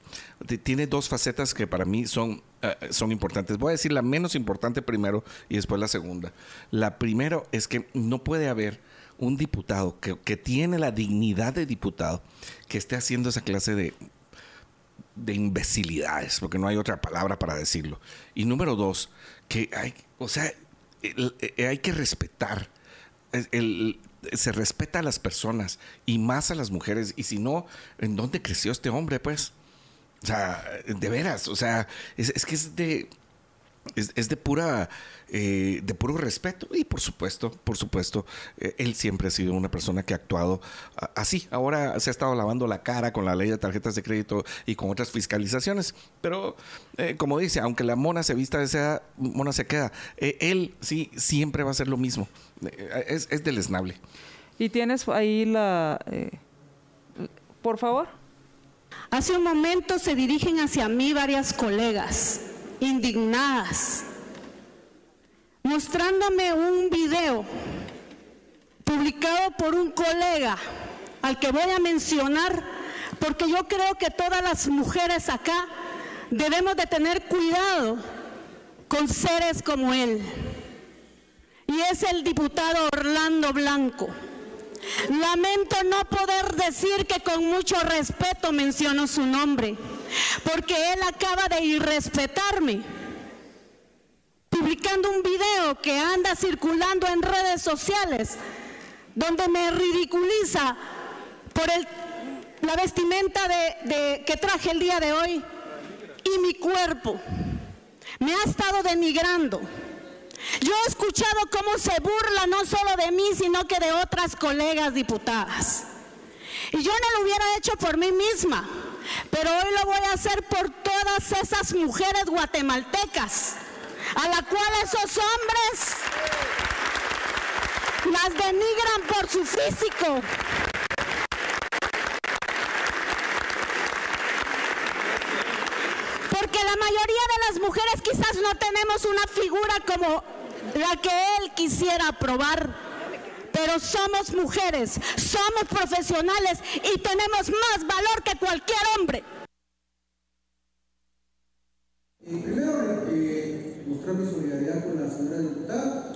Tiene dos facetas que para mí son, eh, son importantes. Voy a decir la menos importante primero y después la segunda. La primera es que no puede haber un diputado que, que tiene la dignidad de diputado que esté haciendo esa clase de, de imbecilidades, porque no hay otra palabra para decirlo. Y número dos, que hay, o sea, eh, hay que respetar. se respeta a las personas y más a las mujeres. Y si no, ¿en dónde creció este hombre, pues? O sea, de veras, o sea, es que es de es, de pura eh, de puro respeto. Y por supuesto por supuesto eh, él siempre ha sido una persona que ha actuado así. Ahora se ha estado lavando la cara con la ley de tarjetas de crédito y con otras fiscalizaciones. Pero eh, como dice aunque la mona se vista de seda mona se queda él sí siempre va a ser lo mismo. Es, es deleznable. Y tienes ahí la por favor hace un momento se dirigen hacia mí varias colegas indignadas, mostrándome un video publicado por un colega al que voy a mencionar, porque yo creo que todas las mujeres acá debemos de tener cuidado con seres como él. Y es el diputado Orlando Blanco. Lamento no poder decir que con mucho respeto menciono su nombre porque él acaba de irrespetarme publicando un video que anda circulando en redes sociales donde me ridiculiza por la vestimenta de, que traje el día de hoy y mi cuerpo. Me ha estado denigrando. Yo he escuchado cómo se burla no solo de mí, sino que de otras colegas diputadas. Y yo no lo hubiera hecho por mí misma. Pero hoy lo voy a hacer por todas esas mujeres guatemaltecas, a la cual esos hombres las denigran por su físico. Porque la mayoría de las mujeres quizás no tenemos una figura como la que él quisiera probar pero somos mujeres, somos profesionales y tenemos más valor que cualquier hombre. Primero, eh, mostrar mi solidaridad con la señora diputada,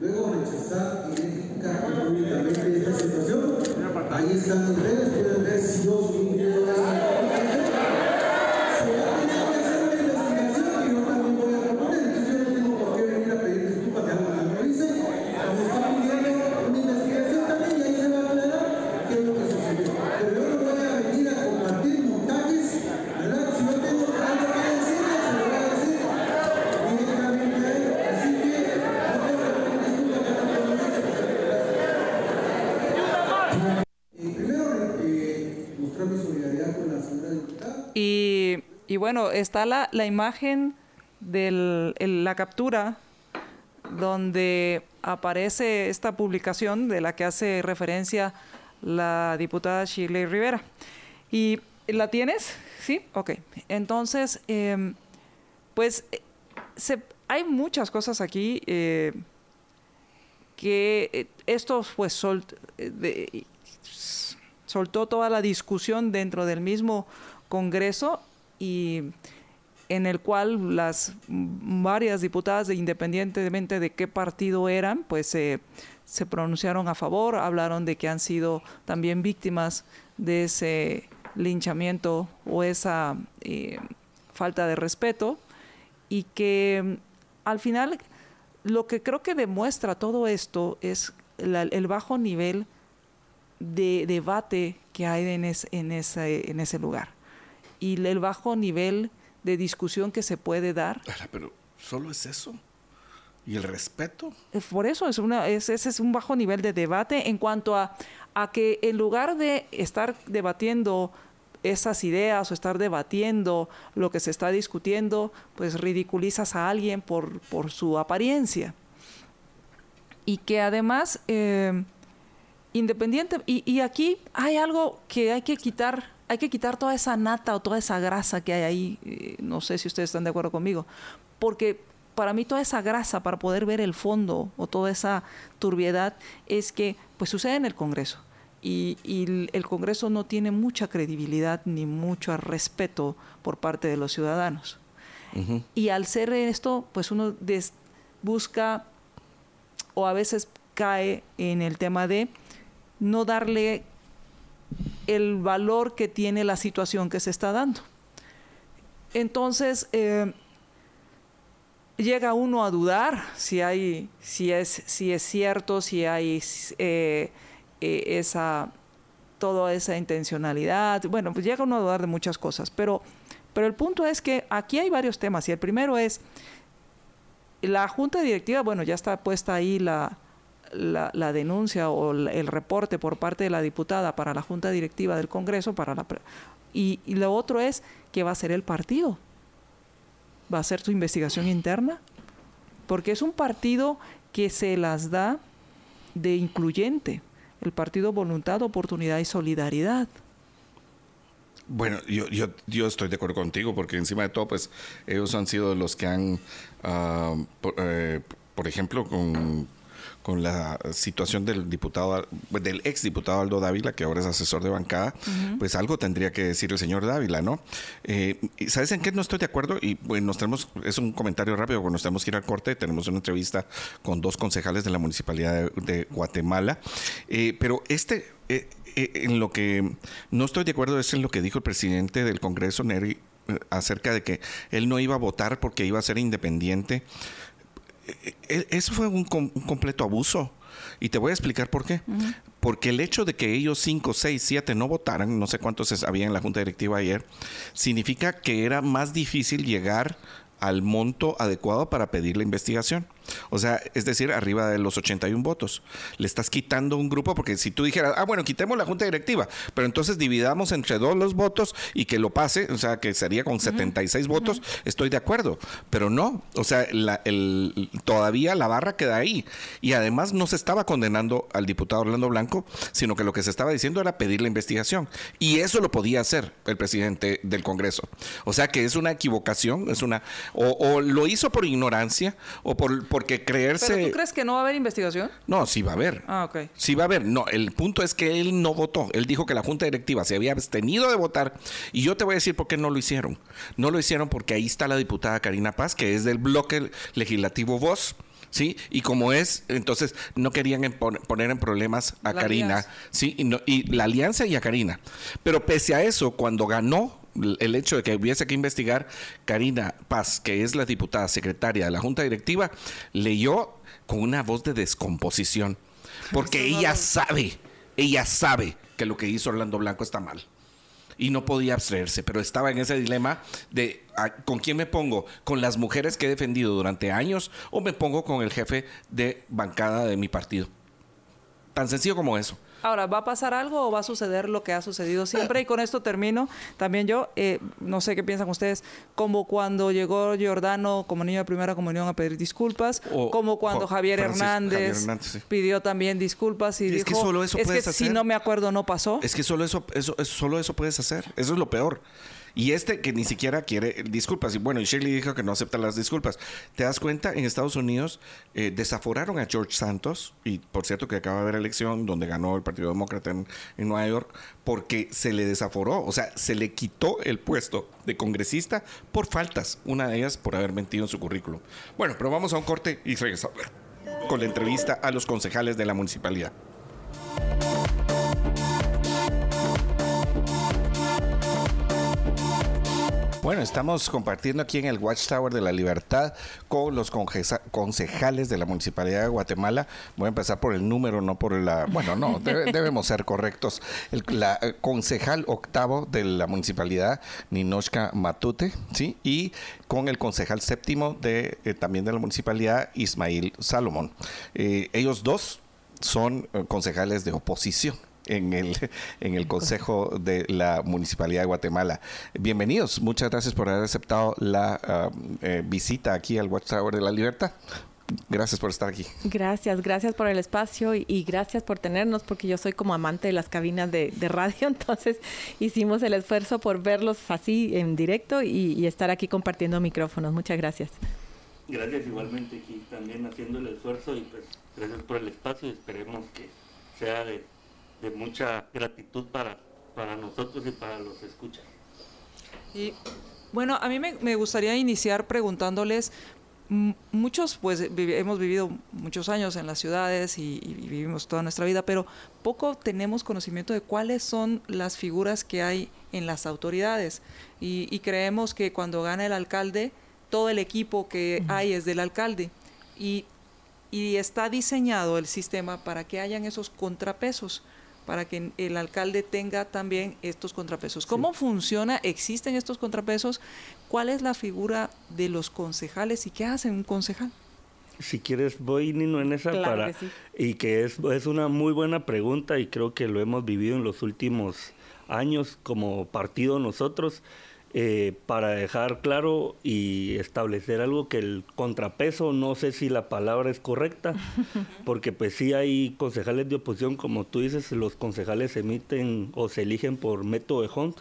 luego rechazar y identificar públicamente esta situación. Ahí están ustedes, Y bueno, está la, la imagen de la captura donde aparece esta publicación de la que hace referencia la diputada Shirley Rivera. ¿Y la tienes? Sí, ok. Entonces, em, pues se, hay muchas cosas aquí eh, que eh, esto pues soltó toda la discusión dentro del mismo Congreso y en el cual las varias diputadas, independientemente de qué partido eran, pues se pronunciaron a favor, hablaron de que han sido también víctimas de ese linchamiento o esa eh, falta de respeto y que al final lo que creo que demuestra todo esto es el bajo nivel de debate que hay en, ese, en ese lugar y el bajo nivel de discusión que se puede dar. Pero solo es eso. ¿Y el respeto? Por eso es una, ese es un bajo nivel de debate en cuanto a, a que en lugar de estar debatiendo esas ideas o estar debatiendo lo que se está discutiendo, pues ridiculizas a alguien por, por su apariencia. Y que además, eh, independiente, y, y, aquí hay algo que hay que quitar, hay que quitar toda esa nata o toda esa grasa que hay ahí, eh, no sé si ustedes están de acuerdo conmigo, porque para mí toda esa grasa para poder ver el fondo o toda esa turbiedad es que pues sucede en el Congreso y, el Congreso no tiene mucha credibilidad ni mucho respeto por parte de los ciudadanos. Y al ser esto, pues uno busca o a veces cae en el tema de no darle el valor que tiene la situación que se está dando. Entonces, eh, llega uno a dudar si hay, si es, si es cierto, si hay eh, eh, esa, toda esa intencionalidad. Bueno, pues llega uno a dudar de muchas cosas, pero, pero el punto es que aquí hay varios temas y el primero es la junta directiva, bueno, ya está puesta ahí la, la, denuncia o el reporte por parte de la diputada para la junta directiva del Congreso para la y, y lo otro es que va a ser el partido va a ser su investigación interna porque es un partido que se las da de incluyente el Partido Voluntad, Oportunidad y Solidaridad. Bueno, yo, yo, yo estoy de acuerdo contigo porque encima de todo, pues ellos han sido los que han, ah, eh, por ejemplo, con con la situación del diputado, del ex diputado Aldo Dávila, que ahora es asesor de bancada, pues algo tendría que decir el señor Dávila, ¿no? Eh, ¿Sabes en qué no estoy de acuerdo? Y bueno, nos tenemos, es un comentario rápido, cuando nos tenemos que ir al corte, tenemos una entrevista con dos concejales de la Municipalidad de, Guatemala, eh, pero este... Eh, en lo que no estoy de acuerdo es en lo que dijo el presidente del Congreso, Neri, acerca de que él no iba a votar porque iba a ser independiente. E, e, eso fue un, completo abuso. Y te voy a explicar por qué. Porque el hecho de que ellos 5, 6, 7 no votaran, no sé cuántos había en la Junta Directiva ayer, significa que era más difícil llegar al monto adecuado para pedir la investigación. O sea, es decir, arriba de los 81 votos. Le estás quitando un grupo porque si tú dijeras, ah, bueno, quitemos la junta directiva, pero entonces dividamos entre dos los votos y que lo pase, o sea, que sería con 76 votos, estoy de acuerdo. Pero no, o sea, el, todavía la barra queda ahí. Y además no se estaba condenando al diputado Orlando Blanco, sino que lo que se estaba diciendo era pedir la investigación. Y eso lo podía hacer el presidente del Congreso. O sea que es una equivocación, es una... O, lo hizo por ignorancia o por porque creerse... ¿Pero tú crees que no va a haber investigación? No, sí va a haber. Ah, ok. Sí va a haber. No, el punto es que él no votó. Él dijo que la Junta Directiva se había abstenido de votar. Y yo te voy a decir por qué no lo hicieron. No lo hicieron porque ahí está la diputada Karina Paz, que es del bloque legislativo Voz. ¿sí? Y como es, entonces no querían poner en problemas a Karina, ¿sí? Y, y, la alianza y a Karina. Pero pese a eso, cuando ganó el hecho de que hubiese que investigar, Karina Paz, que es la diputada secretaria de la Junta Directiva, leyó con una voz de descomposición, porque ella sabe, ella sabe que lo que hizo Orlando Blanco está mal. Y no podía abstraerse, pero estaba en ese dilema de ah, ¿con quién me pongo? ¿Con las mujeres que he defendido durante años o me pongo con el jefe de bancada de mi partido? Tan sencillo como eso. Ahora, ¿va a pasar algo o va a suceder lo que ha sucedido siempre? Y con esto termino. También yo, eh, no sé qué piensan ustedes, como cuando llegó Giordano como niño de primera comunión a pedir disculpas, como cuando Javier Hernández, pidió también disculpas y, dijo, que solo eso es que si no me acuerdo no pasó. Es que solo eso, eso, solo eso puedes hacer. Eso es lo peor. Y este que ni siquiera quiere disculpas. Y bueno, y Shirley dijo que no acepta las disculpas. ¿Te das cuenta? En Estados Unidos eh, desaforaron a George Santos, y por cierto que acaba de haber elección donde ganó el Partido Demócrata en, en Nueva York, porque se le desaforó, o sea, se le quitó el puesto de congresista por faltas, una de ellas por haber mentido en su currículum. Bueno, pero vamos a un corte y regresamos con la entrevista a los concejales de la municipalidad. Bueno, estamos compartiendo aquí en el Watchtower de la Libertad con los concejales de la Municipalidad de Guatemala. Voy a empezar por el número, no por la... Bueno, no, debemos ser correctos. El la, eh, concejal octavo de la Municipalidad, Ninoshka Matute, ¿sí? Y con el concejal séptimo de, eh, también de la Municipalidad, Ismail Salomón. Eh, ellos dos son concejales de oposición en el, en el Consejo de la Municipalidad de Guatemala. Bienvenidos, muchas gracias por haber aceptado la ah, eh, visita aquí al Watchtower de la Libertad. Gracias por estar aquí. Gracias, gracias por el espacio y, gracias por tenernos, porque yo soy como amante de las cabinas de, radio, entonces hicimos el esfuerzo por verlos así en directo y, y, estar aquí compartiendo micrófonos. Muchas gracias. Gracias igualmente aquí también haciendo el esfuerzo y pues gracias por el espacio y esperemos que sea de de mucha gratitud para, para nosotros y para los escuchas. Y bueno, a mí me, gustaría iniciar preguntándoles, muchos pues hemos vivido muchos años en las ciudades y, vivimos toda nuestra vida, pero poco tenemos conocimiento de cuáles son las figuras que hay en las autoridades. Y, creemos que cuando gana el alcalde, todo el equipo que hay es del alcalde. Y, y está diseñado el sistema para que hayan esos contrapesos para que el alcalde tenga también estos contrapesos. ¿Cómo funciona? ¿Existen estos contrapesos? ¿Cuál es la figura de los concejales y qué hace un concejal? Si quieres, voy Nino en esa para y que es, es una muy buena pregunta y creo que lo hemos vivido en los últimos años como partido nosotros. Eh, para dejar claro y establecer algo que el contrapeso, no sé si la palabra es correcta, porque pues sí hay concejales de oposición, como tú dices, los concejales se emiten o se eligen por método de Hunt,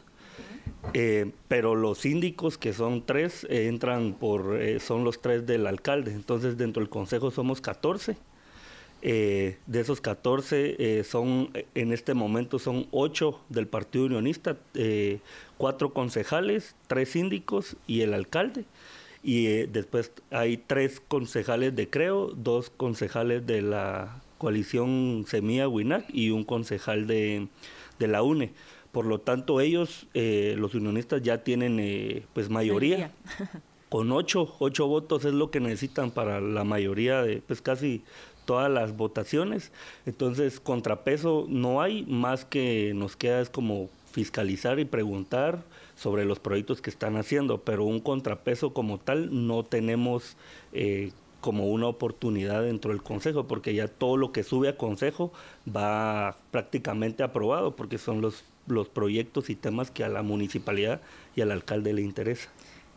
eh, pero los síndicos, que son tres, eh, entran por, son los tres del alcalde, entonces dentro del consejo somos 14 eh, de esos 14 eh, son en este momento son 8 del Partido Unionista, eh, 4 concejales, 3 síndicos y el alcalde. Y eh, después hay 3 concejales de Creo, 2 concejales de la coalición Semilla Winac y un concejal de, de la UNE. Por lo tanto, ellos, los unionistas, ya tienen pues mayoría. Con 8, 8 votos es lo que necesitan para la mayoría de pues casi todas las votaciones. Entonces, contrapeso no hay, más que nos queda es como fiscalizar y preguntar sobre los proyectos que están haciendo, pero un contrapeso como tal no tenemos eh, como una oportunidad dentro del Consejo, porque ya todo lo que sube a Consejo va prácticamente aprobado, porque son los, los proyectos y temas que a la municipalidad y al alcalde le interesa.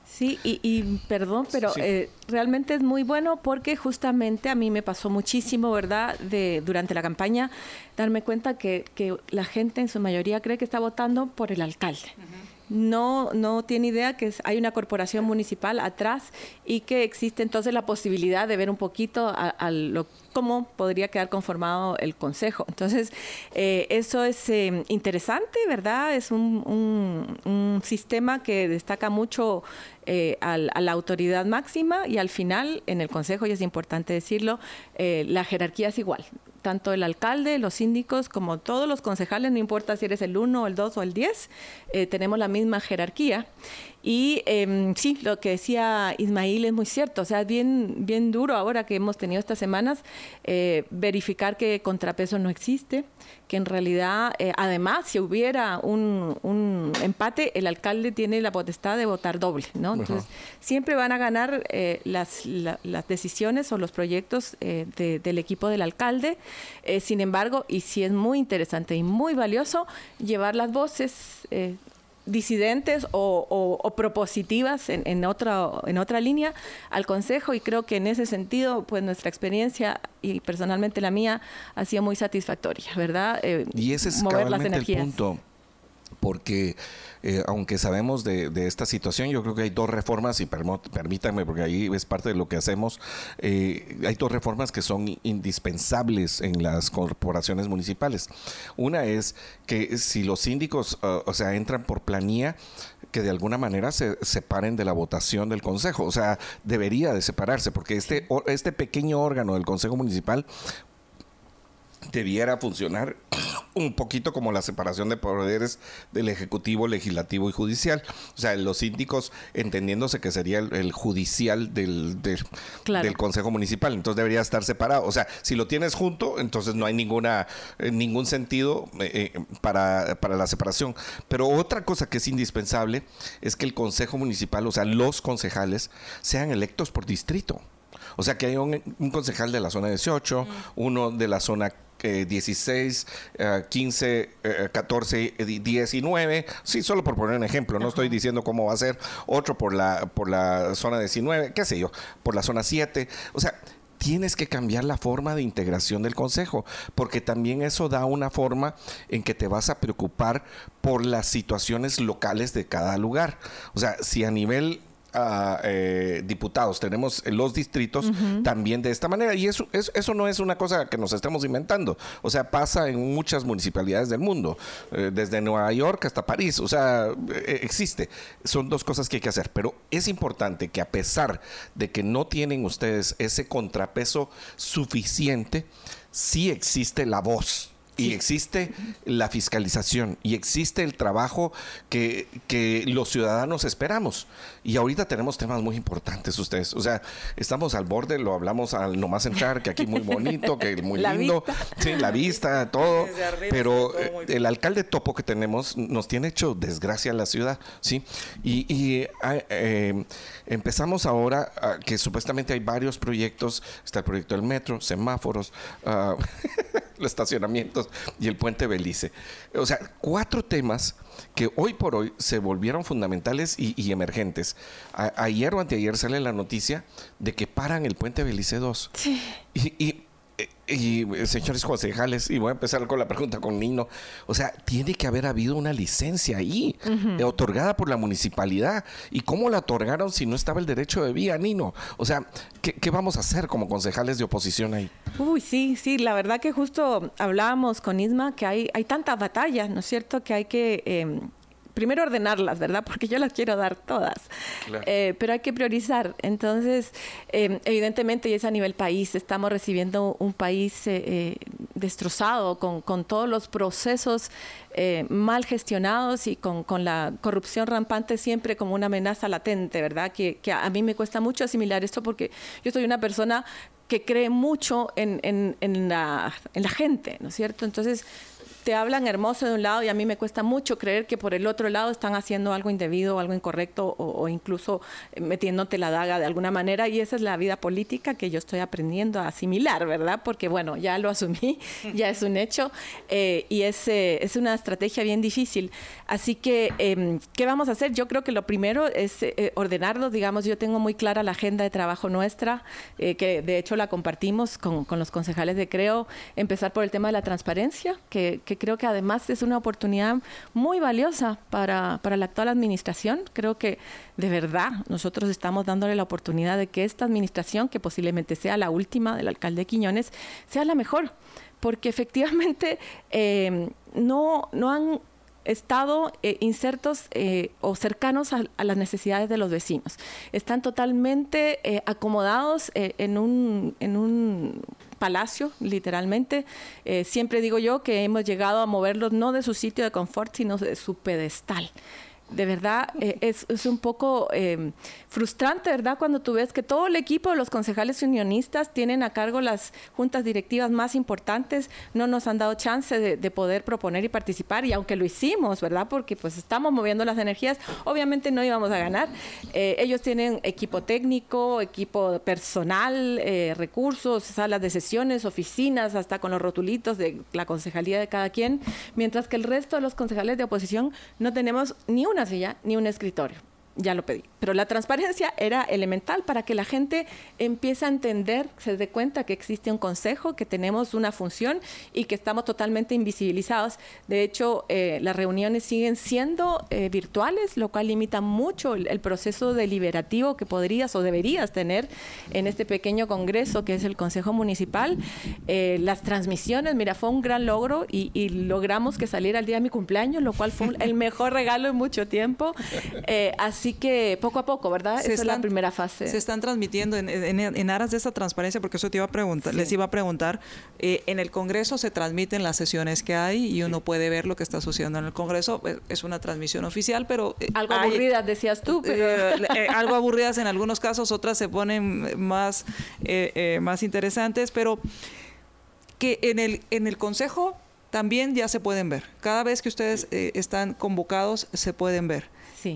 Sí, y, perdón, pero eh, realmente es muy bueno porque justamente a mí me pasó muchísimo, ¿verdad? De, durante la campaña, darme cuenta que, que la gente en su mayoría cree que está votando por el alcalde no, no tiene idea que hay una corporación municipal atrás y que existe entonces la posibilidad de ver un poquito a, cómo podría quedar conformado el consejo. Entonces, eh, eso es eh, interesante, ¿verdad? Es un, sistema que destaca mucho eh, a la autoridad máxima y al final, en el consejo, y es importante decirlo, la jerarquía es igual tanto el alcalde, los síndicos, como todos los concejales, no importa si eres el 1, el 2 o el 10, eh, tenemos la misma jerarquía. Y em, sí, lo que decía Ismail es muy cierto, o sea, es bien, bien duro ahora que hemos tenido estas semanas eh, verificar que contrapeso no existe, que en realidad, eh, además, si hubiera un, un, empate, el alcalde tiene la potestad de votar doble, ¿no? Entonces, siempre van a ganar eh, las, las, decisiones o los proyectos del equipo del alcalde. sin embargo, y sí es muy interesante y muy valioso llevar las voces disidentes o, propositivas en, otra, en otra línea al Consejo y creo que en ese sentido, pues nuestra experiencia y personalmente la mía ha sido muy satisfactoria, ¿verdad? Eh, y ese es mover las energías. el punto, porque eh, aunque sabemos de, esta situación, yo creo que hay dos reformas, y permítanme, porque ahí es parte de lo que hacemos, eh, hay dos reformas que son indispensables en las corporaciones municipales. Una es que si los síndicos, uh, o sea, entran por planía, que de alguna manera se separen de la votación del Consejo. O sea, debería de separarse, porque este, este pequeño órgano del Consejo Municipal debiera funcionar un poquito como la separación de poderes del Ejecutivo, Legislativo y Judicial. O sea, los síndicos entendiéndose que sería el, judicial del, del, Consejo Municipal. Entonces debería estar separado. O sea, si lo tienes junto, entonces no hay ninguna eh, ningún sentido eh, eh, para, para la separación. Pero otra cosa que es indispensable es que el Consejo Municipal, o sea, los concejales, sean electos por distrito. O sea, que hay un, concejal de la zona 18, uno de la zona 16, 15, 14, 19. Sí, solo por poner un ejemplo, no estoy diciendo cómo va a ser. Otro por la, por la zona 19, qué sé yo, por la zona 7. O sea, tienes que cambiar la forma de integración del consejo, porque también eso da una forma en que te vas a preocupar por las situaciones locales de cada lugar. O sea, si a nivel eh, diputados, tenemos los distritos también de esta manera. Y eso, eso, no es una cosa que nos estemos inventando. O sea, pasa en muchas municipalidades del mundo, eh, desde Nueva York hasta París. O sea, eh, existe. Son dos cosas que hay que hacer. Pero es importante que a pesar de que no tienen ustedes ese contrapeso suficiente, sí existe la voz y existe la fiscalización y existe el trabajo que, que, los ciudadanos esperamos. Y ahorita tenemos temas muy importantes ustedes. O sea, estamos al borde, lo hablamos al nomás entrar, que aquí muy bonito, que muy lindo. Sí, la vista, todo. Pero el alcalde topo que tenemos nos tiene hecho desgracia a la ciudad, ¿sí? Y, ah, eh, empezamos ahora que supuestamente hay varios proyectos. Está el proyecto del metro, semáforos, uh, los estacionamientos y el puente Belice. O sea, cuatro temas que hoy por hoy se volvieron fundamentales y, emergentes. ayer o anteayer sale la noticia de que paran el puente Belice 2. Sí. y y eh, señores concejales, y voy a empezar con la pregunta con Nino, o sea, tiene que haber habido una licencia ahí, eh, otorgada por la municipalidad. ¿Y cómo la otorgaron si no estaba el derecho de vía, Nino? O sea, ¿qué, vamos a hacer como concejales de oposición ahí? Uy, sí, sí, la verdad que justo hablábamos con Isma que hay, hay tantas batallas, ¿no es cierto? Que hay que... Em, primero ordenarlas, ¿verdad? Porque yo las quiero dar todas, eh, pero hay que priorizar. Entonces, eh, evidentemente, y es a nivel país, estamos recibiendo un país eh, destrozado con, todos los procesos mal gestionados y con, la corrupción rampante siempre como una amenaza latente, ¿verdad? Que, a mí me cuesta mucho asimilar esto porque yo soy una persona que cree mucho en, en, la, en la gente, ¿no es cierto? Entonces, te hablan hermoso de un lado y a mí me cuesta mucho creer que por el otro lado están haciendo algo indebido, algo incorrecto o, incluso metiéndote la daga de alguna manera y esa es la vida política que yo estoy aprendiendo a asimilar, ¿verdad? Porque bueno, ya lo asumí, ya es un hecho eh, y es, eh, es una estrategia bien difícil. Así que, em, ¿qué vamos a hacer? Yo creo que lo primero es eh, ordenarlo, digamos, yo tengo muy clara la agenda de trabajo nuestra, que de hecho la compartimos con, con, los concejales de Creo, empezar por el tema de la transparencia, que creo que además es una oportunidad muy valiosa para, para la actual administración. Creo que de verdad nosotros estamos dándole la oportunidad de que esta administración, que posiblemente sea la última del alcalde Quiñones, sea la mejor, porque efectivamente eh, no, no han estado eh, insertos eh, o cercanos a, las necesidades de los vecinos. Están totalmente acomodados en, un, en un palacio, literalmente. Eh, siempre digo yo que hemos llegado a moverlos no de su sitio de confort, sino de su pedestal de verdad eh, es, es, un poco eh, frustrante, ¿verdad? Cuando tú ves que todo el equipo de los concejales unionistas tienen a cargo las juntas directivas más importantes, no nos han dado chance de, poder proponer y participar, y aunque lo hicimos, ¿verdad? Porque pues estamos moviendo las energías, obviamente no íbamos a ganar. Eh, ellos tienen equipo técnico, equipo personal, recursos, salas de sesiones, oficinas, hasta con los rotulitos de la concejalía de cada quien, mientras que el resto de los concejales de oposición no tenemos ni una silla ni un escritorio. Ya lo pedí. Pero la transparencia era elemental para que la gente empiece a entender, se dé cuenta que existe un consejo, que tenemos una función y que estamos totalmente invisibilizados. De hecho, eh, las reuniones siguen siendo eh, virtuales, lo cual limita mucho el, proceso deliberativo que podrías o deberías tener en este pequeño congreso que es el Consejo Municipal. Eh, las transmisiones, mira, fue un gran logro y, logramos que saliera el día de mi cumpleaños, lo cual fue el mejor regalo en mucho tiempo. así que poco poco a poco, ¿verdad? Esa es la primera fase. Se están transmitiendo en, aras de esa transparencia, porque eso te iba a preguntar, les iba a preguntar, eh, en el Congreso se transmiten las sesiones que hay y uno puede ver lo que está sucediendo en el Congreso. Eh, es una transmisión oficial, pero... Eh, algo aburridas, decías tú, pero... algo aburridas en algunos casos, otras se ponen más, más interesantes, pero que en el, en el Consejo también ya se pueden ver. Cada vez que ustedes están convocados, se pueden ver.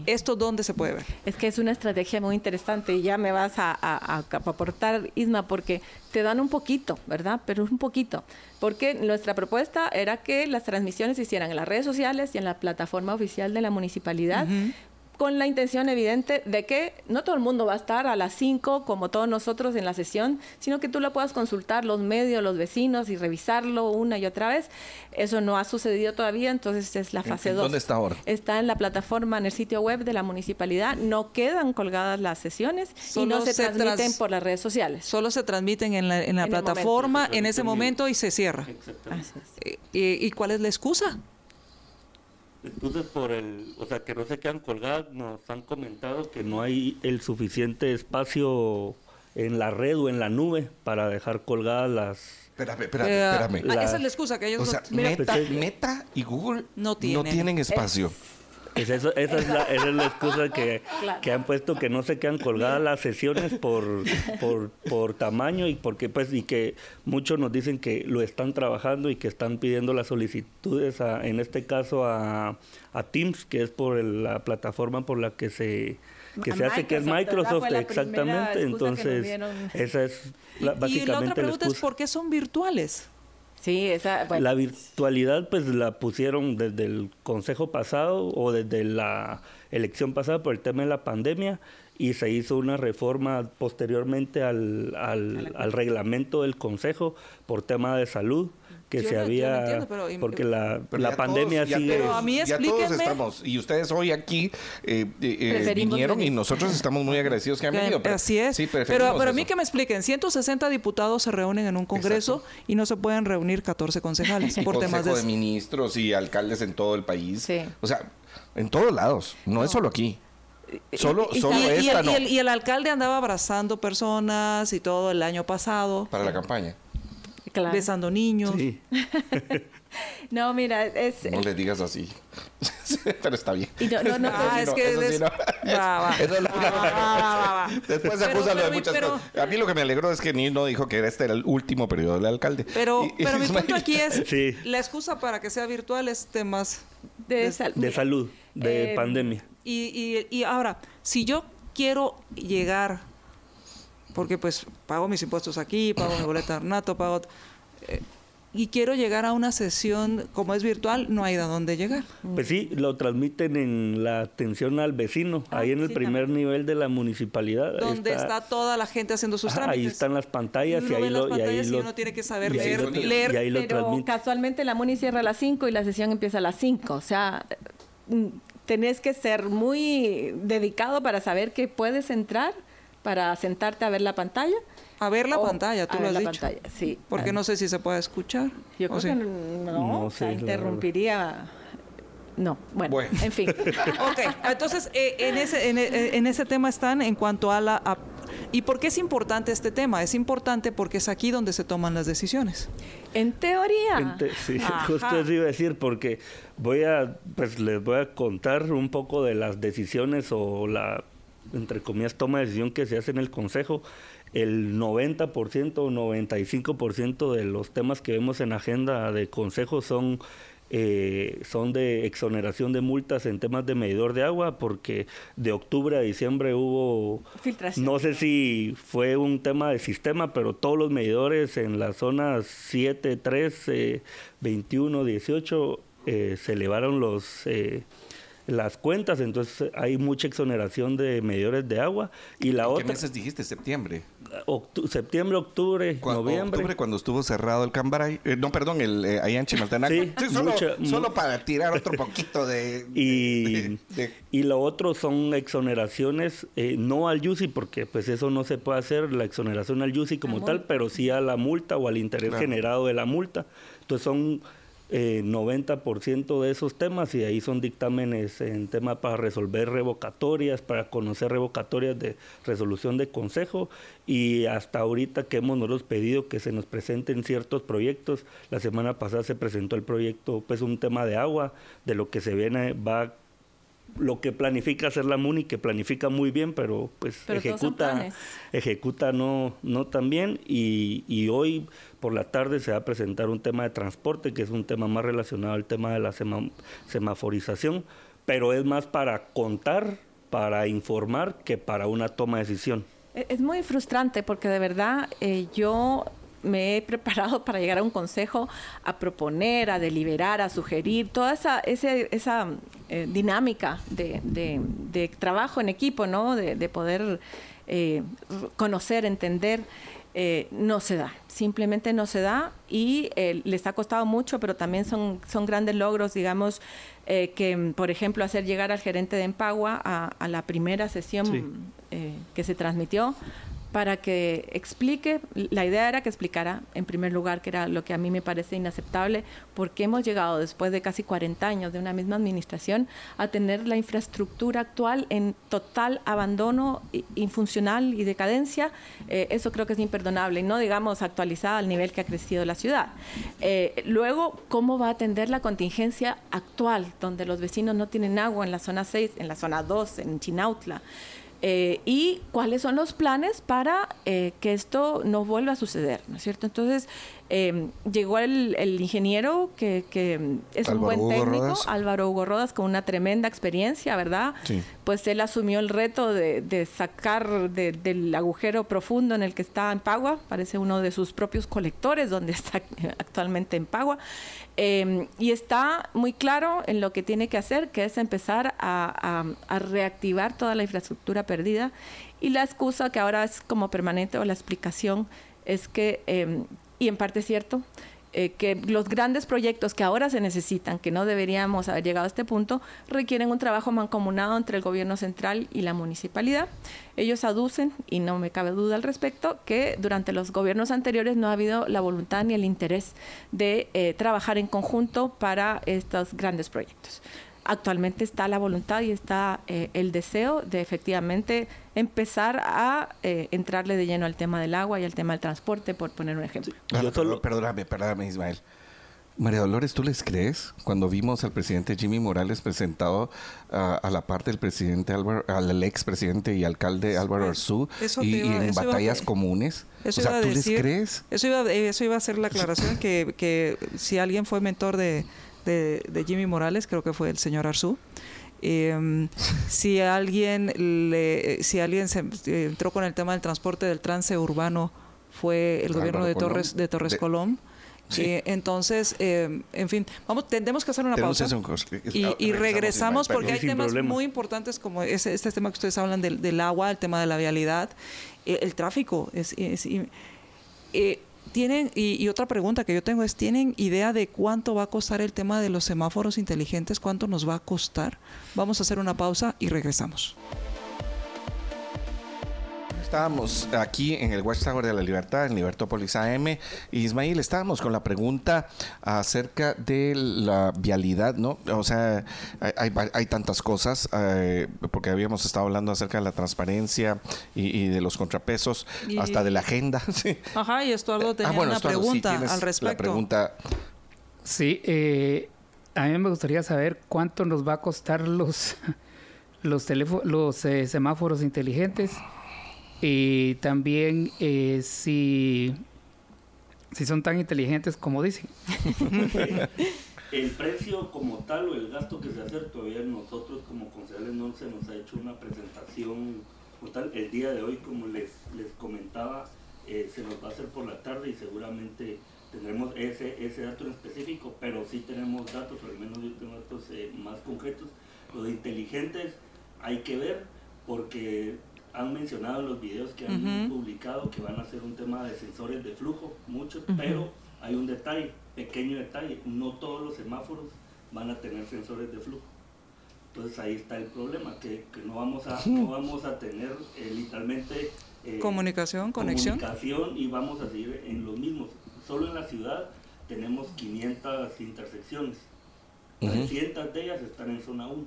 ¿Esto dónde se puede ver? Es que es una estrategia muy interesante y ya me vas a, aportar, Isma, porque te dan un poquito, ¿verdad? Pero un poquito. Porque nuestra propuesta era que las transmisiones se hicieran en las redes sociales y en la plataforma oficial de la municipalidad con la intención evidente de que no todo el mundo va a estar a las 5 como todos nosotros en la sesión, sino que tú lo puedas consultar los medios, los vecinos y revisarlo una y otra vez. Eso no ha sucedido todavía, entonces es la fase 2. ¿Dónde está ahora? Está en la plataforma, en el sitio web de la municipalidad. No quedan colgadas las sesiones y no se, transmiten por las redes sociales. Solo se transmiten en la, en la plataforma en ese momento y se cierra. Eh, ¿Y cuál es la excusa? Entonces, por el, o sea, que no se quedan colgadas, nos han comentado que no hay el suficiente espacio en la red o en la nube para dejar colgadas las... Espérame, espérame, espérame. Ah, esa es la excusa que ellos o sea, Meta, y Google no tienen, espacio. Esa, es la, es la, excusa que, que, han puesto que no se quedan colgadas las sesiones por, por, por, tamaño y porque pues y que muchos nos dicen que lo están trabajando y que están pidiendo las solicitudes en este caso a, a Teams que es por la plataforma por la que se que se hace que es Microsoft exactamente. entonces esa es la, básicamente y la otra pregunta es por qué son virtuales Sí, esa, La virtualidad pues la pusieron desde el consejo pasado o desde la elección pasada por el tema de la pandemia y se hizo una reforma posteriormente al, al, al reglamento del consejo por tema de salud que se había porque la, la pandemia sigue pero a mí ya todos estamos y ustedes hoy aquí eh, eh, eh vinieron y nosotros estamos muy agradecidos que han venido así es. pero, pero a mí que me expliquen 160 diputados se reúnen en un congreso y no se pueden reunir 14 concejales por temas de, de ministros y alcaldes en todo el país. O sea en todos lados no, es solo aquí. Solo, solo y, esta, el, y el alcalde andaba abrazando personas y todo el año pasado. Para la campaña besando niños. no, mira, es... No le digas así. pero está bien. no, no, ah, es que... Después se acusa de muchas cosas. A mí lo que me alegró es que ni no dijo que este era el último periodo del alcalde. Pero, pero mi punto aquí es, la excusa para que sea virtual es temas... De, de salud, de eh, pandemia. Y, y, y ahora, si yo quiero llegar porque pues pago mis impuestos aquí, pago mi boleta de nato, pago... Eh, y quiero llegar a una sesión, como es virtual, no hay de dónde llegar. Pues sí, lo transmiten en la atención al vecino, ah, ahí en el primer nivel de la municipalidad. Donde está, toda la gente haciendo sus trámites. Ahí están las pantallas y, ahí lo, y ahí uno tiene que saber leer. leer. pero casualmente la muni cierra a las 5 y la sesión empieza a las 5. O sea, mm, tenés que ser muy dedicado para saber que puedes entrar para sentarte a ver la pantalla. A ver la pantalla, tú lo has la dicho. Pantalla, sí. Porque no sé si se puede escuchar. Yo creo que no, no interrumpiría. No, bueno, en fin. ok, entonces eh, en, ese, eh, en, ese tema están en cuanto a la... ¿Y por qué es importante este tema? Es importante porque es aquí donde se toman las decisiones. En teoría. sí, justo eso iba a decir, porque voy a, pues les voy a contar un poco de las decisiones o la entre comillas, toma de decisión que se hace en el Consejo, el 90% o 95% de los temas que vemos en agenda de Consejo son eh, son de exoneración de multas en temas de medidor de agua, porque de octubre a diciembre hubo, Filtración. no sé si fue un tema de sistema, pero todos los medidores en las zonas 7, 13, 21, 18 se elevaron los... Eh, las cuentas, entonces hay mucha exoneración de medidores de agua. Y la otra, ¿Qué meses dijiste? ¿Septiembre? septiembre, octubre, noviembre. Octubre cuando estuvo cerrado el Cambaray. Eh, no, perdón, el eh, allá en Chimaltenango. Sí, solo, para tirar otro poquito de... Y, y lo otro son exoneraciones, eh, no al YUSI, porque pues eso no se puede hacer, la exoneración al YUSI como tal, pero sí a la multa o al interés generado de la multa. Entonces son eh, 90% de esos temas y ahí son dictámenes en tema para resolver revocatorias, para conocer revocatorias de resolución de consejo y hasta ahorita que hemos nosotros pedido que se nos presenten ciertos proyectos, la semana pasada se presentó el proyecto, pues un tema de agua, de lo que se viene, va lo que planifica hacer la MUNI, que planifica muy bien, pero pues ejecuta, ejecuta no, no tan bien. Y, y, hoy por la tarde se va a presentar un tema de transporte, que es un tema más relacionado al tema de la semaforización, pero es más para contar, para informar, que para una toma de decisión. E, es muy frustrante porque de verdad eh, yo me he preparado para llegar a un consejo a proponer, a deliberar, a sugerir, toda esa, esa eh, dinámica de, trabajo en equipo, ¿no? de, poder eh, conocer, entender. Eh, no se da, simplemente no se da y les ha costado mucho, pero también son, son grandes logros, digamos, que por ejemplo hacer llegar al gerente de Empagua a, la primera sesión que se transmitió para que explique, la idea era que explicara en primer lugar, que era lo que a mí me parece inaceptable, porque hemos llegado después de casi 40 años de una misma administración a tener la infraestructura actual en total abandono, infuncional y decadencia. Eh, eso creo que es imperdonable y no digamos actualizada al nivel que ha crecido la ciudad. Eh, luego, ¿cómo va a atender la contingencia actual, donde los vecinos no tienen agua en la zona 6, en la zona 2, en Chinautla? Eh, y cuáles son los planes para eh, que esto no vuelva a suceder, ¿no es cierto? Entonces, eh, llegó el, ingeniero que, es un buen técnico, Álvaro Hugo Rodas, con una tremenda experiencia, ¿verdad? Pues él asumió el reto de, sacar del agujero profundo en el que está en Pagua, parece uno de sus propios colectores donde está actualmente en Pagua, em, y está muy claro en lo que tiene que hacer, que es empezar a, reactivar toda la infraestructura perdida. Y la excusa que ahora es como permanente o la explicación es que em, y en parte es cierto, eh, que los grandes proyectos que ahora se necesitan, que no deberíamos haber llegado a este punto, requieren un trabajo mancomunado entre el gobierno central y la municipalidad. Ellos aducen, y no me cabe duda al respecto, que durante los gobiernos anteriores no ha habido la voluntad ni el interés de eh, trabajar en conjunto para estos grandes proyectos actualmente está la voluntad y está eh, el deseo de efectivamente empezar a eh, entrarle de lleno al tema del agua y al tema del transporte, por poner un ejemplo. perdóname, perdóname, Ismael. María Dolores, ¿tú les crees? Cuando vimos al presidente Jimmy Morales presentado a la parte del presidente Álvaro, al expresidente y alcalde Álvaro Arzú y, en batallas comunes. Eso iba ¿tú les crees? Eso iba, eso iba a ser la aclaración que, que si alguien fue mentor de, de, Jimmy Morales, creo que fue el señor Arzú. Em, si alguien le, si alguien se entró con el tema del transporte del trance urbano fue el gobierno de Torres de Torres Colón. Eh, entonces, em, en fin, vamos, tendremos que hacer una pausa y, regresamos porque hay temas muy importantes como ese, este tema que ustedes hablan del, agua, el tema de la vialidad, eh, el tráfico. Es, eh, tienen, y, otra pregunta que yo tengo es, ¿tienen idea de cuánto va a costar el tema de los semáforos inteligentes? ¿Cuánto nos va a costar? Vamos a hacer una pausa y regresamos. Estábamos aquí en el Watchtower de la Libertad, en Libertópolis AM. Ismael, estábamos con la pregunta acerca de la vialidad, ¿no? O sea, hay, tantas cosas, eh, porque habíamos estado hablando acerca de la transparencia y, de los contrapesos, hasta de la agenda. Ajá, y Estuardo tenía ah, una pregunta al respecto. La pregunta. Sí, eh, a mí me gustaría saber cuánto nos va a costar los, los, los eh, semáforos inteligentes y también eh, si, si son tan inteligentes como dicen. el precio como tal o el gasto que se hace todavía nosotros como concejales no se nos ha hecho una presentación como. El día de hoy, como les, les comentaba, eh, se nos va a hacer por la tarde y seguramente tendremos ese, ese dato en específico, pero sí tenemos datos, o al menos yo tengo datos eh, más concretos. Los inteligentes hay que ver porque han mencionado en los videos que han publicado que van a ser un tema de sensores de flujo, muchos, pero hay un detalle, pequeño detalle, no todos los semáforos van a tener sensores de flujo. Entonces ahí está el problema, que, no, vamos a, no vamos a tener eh, literalmente... Eh, comunicación, conexión. Comunicación y vamos a seguir en los mismos. Solo en la ciudad tenemos 500 intersecciones. 300 de ellas están en zona 1.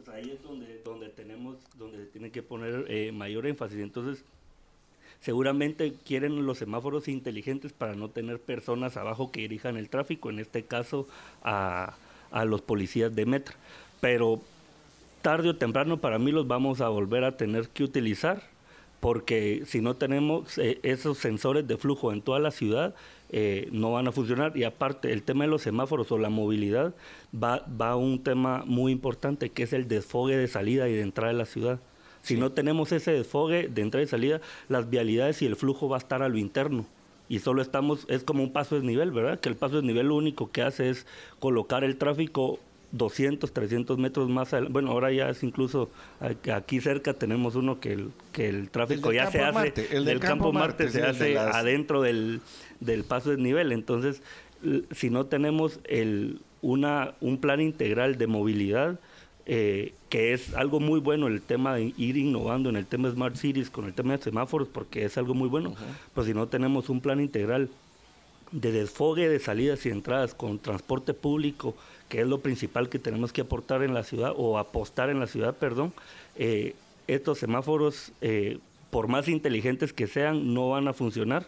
Entonces ahí es donde, donde tenemos, donde se tiene que poner eh, mayor énfasis. Entonces, seguramente quieren los semáforos inteligentes para no tener personas abajo que dirijan el tráfico, en este caso a, a los policías de metro. Pero tarde o temprano para mí los vamos a volver a tener que utilizar porque si no tenemos eh, esos sensores de flujo en toda la ciudad, eh, no van a funcionar. Y aparte, el tema de los semáforos o la movilidad va, va a un tema muy importante, que es el desfogue de salida y de entrada de la ciudad. Si no tenemos ese desfogue de entrada y salida, las vialidades y el flujo va a estar a lo interno. Y solo estamos, es como un paso de nivel, ¿verdad? Que el paso de nivel lo único que hace es colocar el tráfico 200, 300 metros más adelante. Bueno, ahora ya es incluso aquí cerca tenemos uno que el, que el tráfico ya se hace, el del, campo, Marte, se hace adentro del, del paso de nivel. Entonces, si no tenemos el, una, un plan integral de movilidad, eh, que es algo muy bueno el tema de ir innovando en el tema de Smart Cities con el tema de semáforos, porque es algo muy bueno, pues si no tenemos un plan integral de desfogue de salidas y entradas con transporte público, que es lo principal que tenemos que aportar en la ciudad o apostar en la ciudad, perdón, eh, estos semáforos, eh, por más inteligentes que sean, no van a funcionar.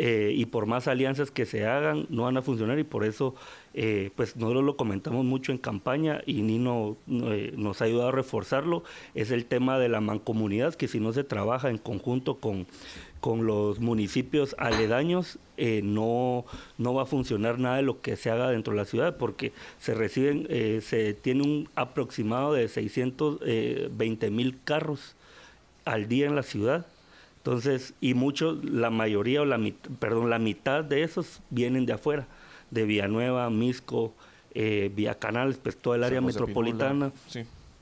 Eh, y por más alianzas que se hagan, no van a funcionar y por eso, pues nosotros lo comentamos mucho en campaña y Nino nos ha ayudado a reforzarlo, es el tema de la mancomunidad, que si no se trabaja en conjunto con, con los municipios aledaños eh, no, no va a funcionar nada de lo que se haga dentro de la ciudad porque se reciben, eh, se tiene un aproximado de 620 eh, mil carros al día en la ciudad. Entonces, y muchos, la mayoría o la, perdón, la mitad de esos vienen de afuera, de Villanueva, Misco, Vía Canales, pues toda el área metropolitana.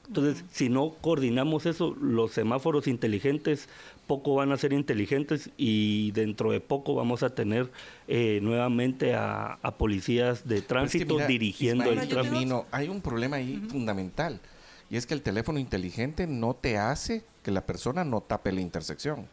Entonces, si no coordinamos eso, los semáforos inteligentes poco van a ser inteligentes y dentro de poco vamos a tener eh, nuevamente a, policías de tránsito dirigiendo el tráfico. Hay un problema ahí fundamental y es que el teléfono inteligente no te hace que la persona no tape la intersección.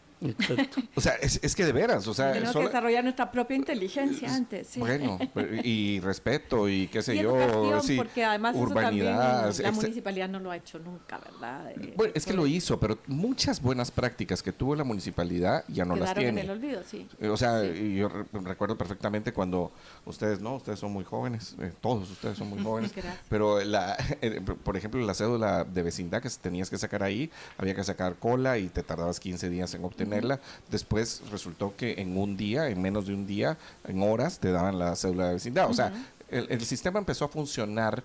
O sea, es, que de veras, o sea... Tenemos que desarrollar nuestra propia inteligencia antes. Bueno, y respeto y qué sé yo, sí, porque además urbanidad, la municipalidad no lo ha hecho nunca, ¿verdad? Eh, bueno, es que lo hizo, pero muchas buenas prácticas que tuvo la municipalidad ya no las tiene. en el olvido, sí. Eh, o sea, yo recuerdo perfectamente cuando ustedes, no, ustedes son muy jóvenes, eh, todos ustedes son muy jóvenes, pero la, por ejemplo, la cédula de vecindad que tenías que sacar ahí, había que sacar cola y te tardabas 15 días en obtener Después resultó que en un día, en menos de un día, en horas, te daban la cédula de vecindad. O sea, el, sistema empezó a funcionar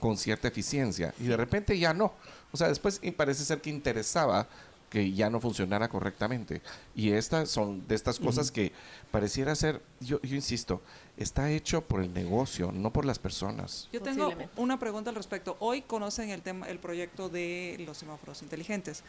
con cierta eficiencia y de repente ya no. O sea, después parece ser que interesaba que ya no funcionara correctamente. Y estas son de estas cosas que pareciera ser, yo, yo insisto, está hecho por el negocio, no por las personas. Yo tengo una pregunta al respecto. Hoy conocen el tema, el proyecto de los semáforos inteligentes.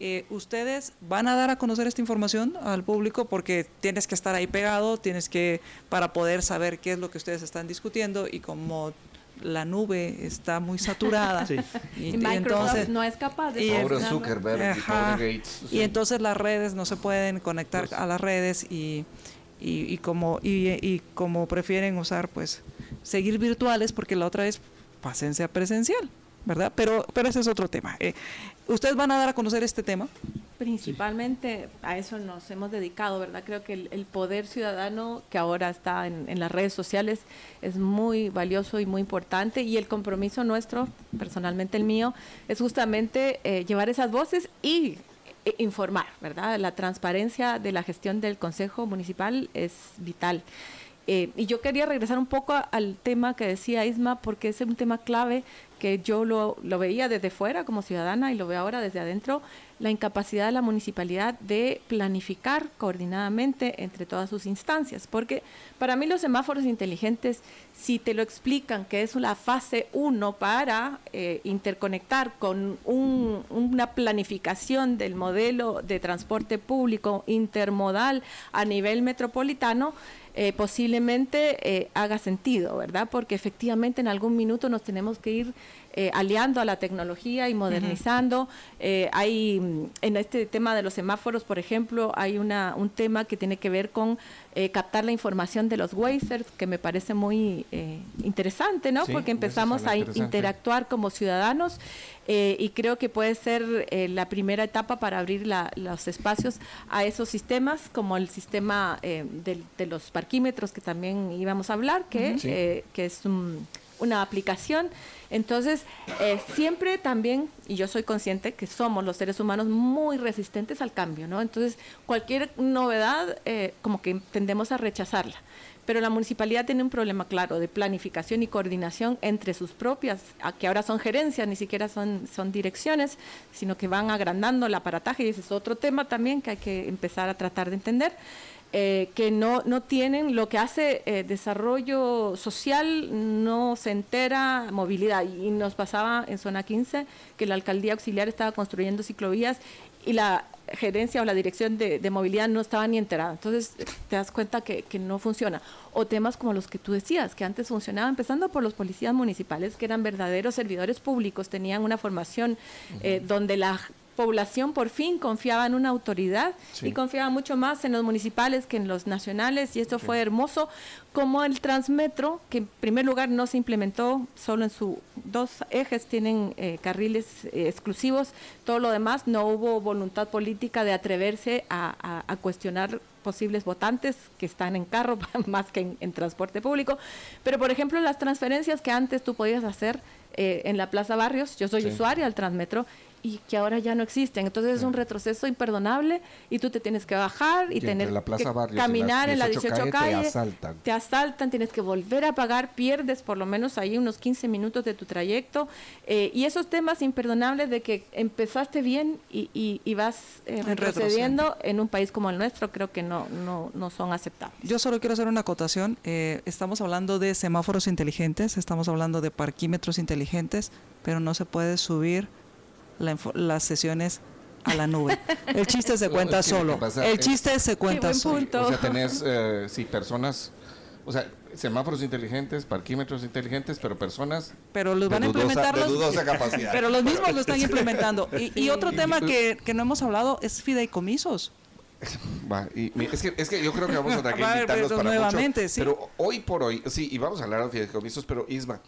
Eh, ustedes van a dar a conocer esta información al público porque tienes que estar ahí pegado, tienes que, para poder saber qué es lo que ustedes están discutiendo y como la nube está muy saturada. Y, entonces, no es capaz de... Y, y, entonces las redes no se pueden conectar pues a las redes y, y, como, y, como prefieren usar, pues, seguir virtuales porque la otra es pasencia presencial. ¿verdad? Pero, pero ese es otro tema. Eh, ¿Ustedes van a dar a conocer este tema? Principalmente a eso nos hemos dedicado, ¿verdad? Creo que el, poder ciudadano que ahora está en, las redes sociales es muy valioso y muy importante y el compromiso nuestro, personalmente el mío, es justamente eh, llevar esas voces y e, informar, ¿verdad? La transparencia de la gestión del Consejo Municipal es vital. Eh, y yo quería regresar un poco al tema que decía Isma, porque es un tema clave que yo lo, lo, veía desde fuera como ciudadana y lo veo ahora desde adentro, la incapacidad de la municipalidad de planificar coordinadamente entre todas sus instancias. Porque para mí los semáforos inteligentes, si te lo explican que es la fase 1 para eh, interconectar con una planificación del modelo de transporte público intermodal a nivel metropolitano, eh, posiblemente eh, haga sentido, ¿verdad? Porque efectivamente en algún minuto nos tenemos que ir eh, aliando a la tecnología y modernizando. Eh, hay mm, en este tema de los semáforos, por ejemplo, hay una, un tema que tiene que ver con eh, captar la información de los Wazers, que me parece muy interesante, ¿no? Porque empezamos a interactuar como ciudadanos y creo que puede ser la primera etapa para abrir los espacios a esos sistemas, como el sistema de, de, los parquímetros que también íbamos a hablar, que, que es un una aplicación. Entonces, eh, siempre también, y yo soy consciente que somos los seres humanos muy resistentes al cambio, ¿no? Entonces, cualquier novedad, eh, como que tendemos a rechazarla. Pero la municipalidad tiene un problema claro de planificación y coordinación entre sus propias, que ahora son gerencias, ni siquiera son, son direcciones, sino que van agrandando el aparataje, y ese es otro tema también que hay que empezar a tratar de entender. Eh, que no, no tienen lo que hace eh, desarrollo social, no se entera movilidad. Y nos pasaba en zona 15 que la alcaldía auxiliar estaba construyendo ciclovías y la gerencia o la dirección de, movilidad no estaba ni enterada. Entonces te das cuenta que, que, no funciona. O temas como los que tú decías, que antes funcionaba, empezando por los policías municipales, que eran verdaderos servidores públicos, tenían una formación eh, donde la población por fin confiaba en una autoridad y confiaba mucho más en los municipales que en los nacionales y esto fue hermoso como el Transmetro que en primer lugar no se implementó solo en sus dos ejes tienen eh, carriles eh, exclusivos todo lo demás no hubo voluntad política de atreverse a, cuestionar posibles votantes que están en carro más que en, transporte público. Pero por ejemplo las transferencias que antes tú podías hacer eh, en la Plaza Barrios, yo soy usuaria del Transmetro y que ahora ya no existen. Entonces es un retroceso imperdonable y tú te tienes que bajar y, tener que caminar en la 18 calle, te asaltan. te asaltan, tienes que volver a pagar, pierdes por lo menos ahí unos 15 minutos de tu trayecto eh, y esos temas imperdonables de que empezaste bien y, y, vas eh, retrocediendo en un país como el nuestro creo que no, no, no son aceptables. Yo solo quiero hacer una acotación. Eh, estamos hablando de semáforos inteligentes, estamos hablando de parquímetros inteligentes, pero no se puede subir las sesiones a la nube. El chiste se cuenta solo. el chiste se cuenta solo. O sea, tenés, eh, sí, personas, o sea, semáforos inteligentes, parquímetros inteligentes, pero personas pero los van a implementar pero los mismos lo están implementando y, otro tema que, que, no hemos hablado es fideicomisos es, que, es que yo creo que vamos a tener que invitarlos para nuevamente, mucho, pero hoy por hoy sí y vamos a hablar de fideicomisos pero Isma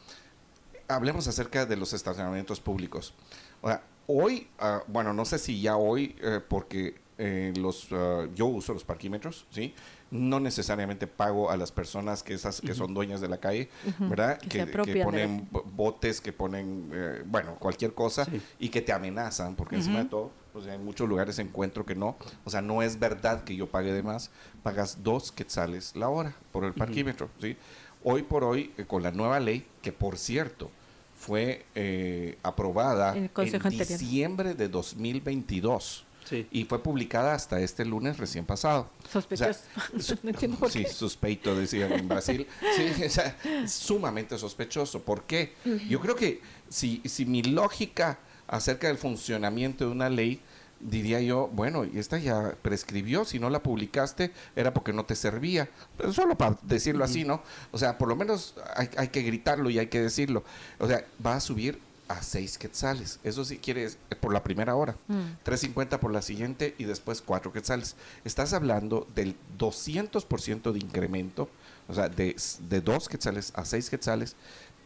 hablemos acerca de los estacionamientos públicos o sea Hoy, ah, bueno, no sé si ya hoy, eh, porque eh, los ah, yo uso los parquímetros, ¿sí? No necesariamente pago a las personas que esas que son dueñas de la calle, ¿verdad? Que, ponen botes, que ponen, eh, bueno, cualquier cosa y que te amenazan, porque encima de todo, pues en muchos lugares encuentro que no, o sea, no es verdad que yo pague de más, pagas dos quetzales la hora por el parquímetro, ¿sí? Hoy por hoy, con la nueva ley, que por cierto, fue eh, aprobada en, diciembre de 2022. Y fue publicada hasta este lunes recién pasado. Sospechoso. no entiendo por sí, sospeito, decían en Brasil. sí, o sea, sumamente sospechoso. ¿Por qué? Yo creo que si, si mi lógica acerca del funcionamiento de una ley diría yo, bueno, y esta ya prescribió, si no la publicaste era porque no te servía. Pero solo para decirlo así, ¿no? O sea, por lo menos hay, hay, que gritarlo y hay que decirlo. O sea, va a subir a seis quetzales. Eso sí quieres por la primera hora. 3.50 mm. por la siguiente y después cuatro quetzales. Estás hablando del 200% de incremento, o sea, de, de dos quetzales a seis quetzales.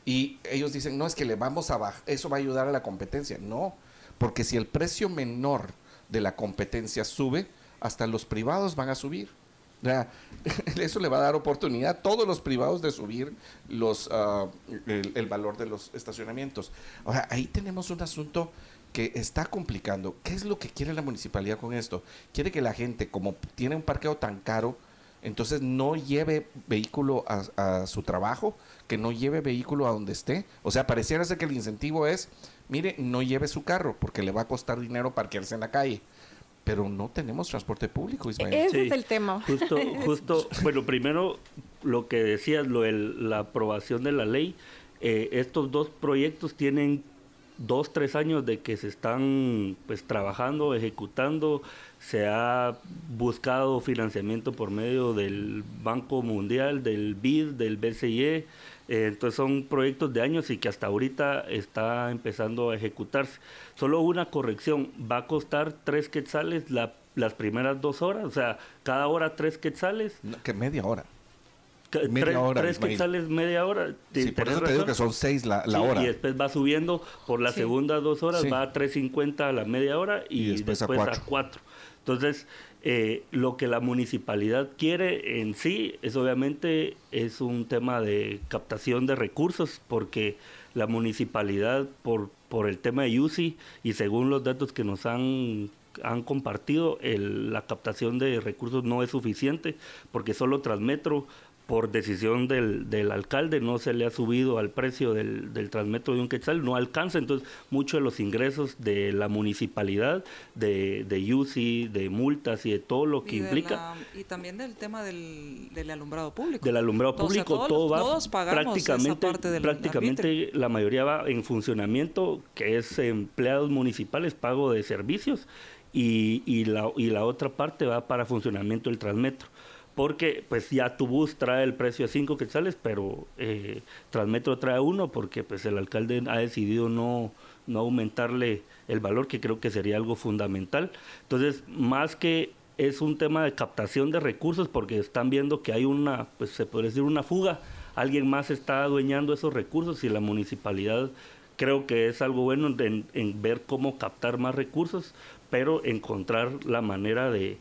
Y ellos dicen, no, es que le vamos a bajar, eso va a ayudar a la competencia. No, porque si el precio menor de la competencia sube, hasta los privados van a subir. eso le va a dar oportunidad a todos los privados de subir los, ah, el, valor de los estacionamientos. Ahora, ahí tenemos un asunto que está complicando. ¿Qué es lo que quiere la municipalidad con esto? Quiere que la gente, como tiene un parqueo tan caro, entonces no lleve vehículo a, a su trabajo, que no lleve vehículo a donde esté. O sea, pareciera ser que el incentivo es mire, no lleve su carro porque le va a costar dinero parquearse en la calle. Pero no tenemos transporte público, Ismael. Ese es el tema. Justo, justo, bueno, primero lo que decías, lo de la aprobación de la ley, eh, estos dos proyectos tienen dos, tres años de que se están pues trabajando, ejecutando, se ha buscado financiamiento por medio del Banco Mundial, del BID, del BCE, eh, entonces son proyectos de años y que hasta ahorita está empezando a ejecutarse. Solo una corrección, va a costar tres quetzales las primeras dos horas, o sea, cada hora tres quetzales. que media hora. Media tres, hora, tres quetzales media hora. Sí, por eso te digo que son seis la, hora. Y después va subiendo por las segundas dos horas, va a 3.50 a la media hora y, después, a cuatro. Entonces, eh, lo que la municipalidad quiere en sí es obviamente es un tema de captación de recursos porque la municipalidad por, por el tema de UCI y según los datos que nos han han compartido, la captación de recursos no es suficiente porque solo Transmetro por decisión del, del, alcalde no se le ha subido al precio del, del, transmetro de un quetzal, no alcanza entonces muchos de los ingresos de la municipalidad, de, de UCI, de multas y de todo lo que implica. y también del tema del, del, alumbrado público. Del alumbrado público, todo va prácticamente, prácticamente la mayoría va en funcionamiento, que es empleados municipales, pago de servicios, y, y, la, y la otra parte va para funcionamiento del transmetro porque pues ya tu bus trae el precio de 5 quetzales, pero eh, Transmetro trae uno porque pues el alcalde ha decidido no, no aumentarle el valor, que creo que sería algo fundamental. Entonces, más que es un tema de captación de recursos, porque están viendo que hay una, pues se puede decir una fuga, alguien más está adueñando esos recursos y la municipalidad creo que es algo bueno en, ver cómo captar más recursos, pero encontrar la manera de,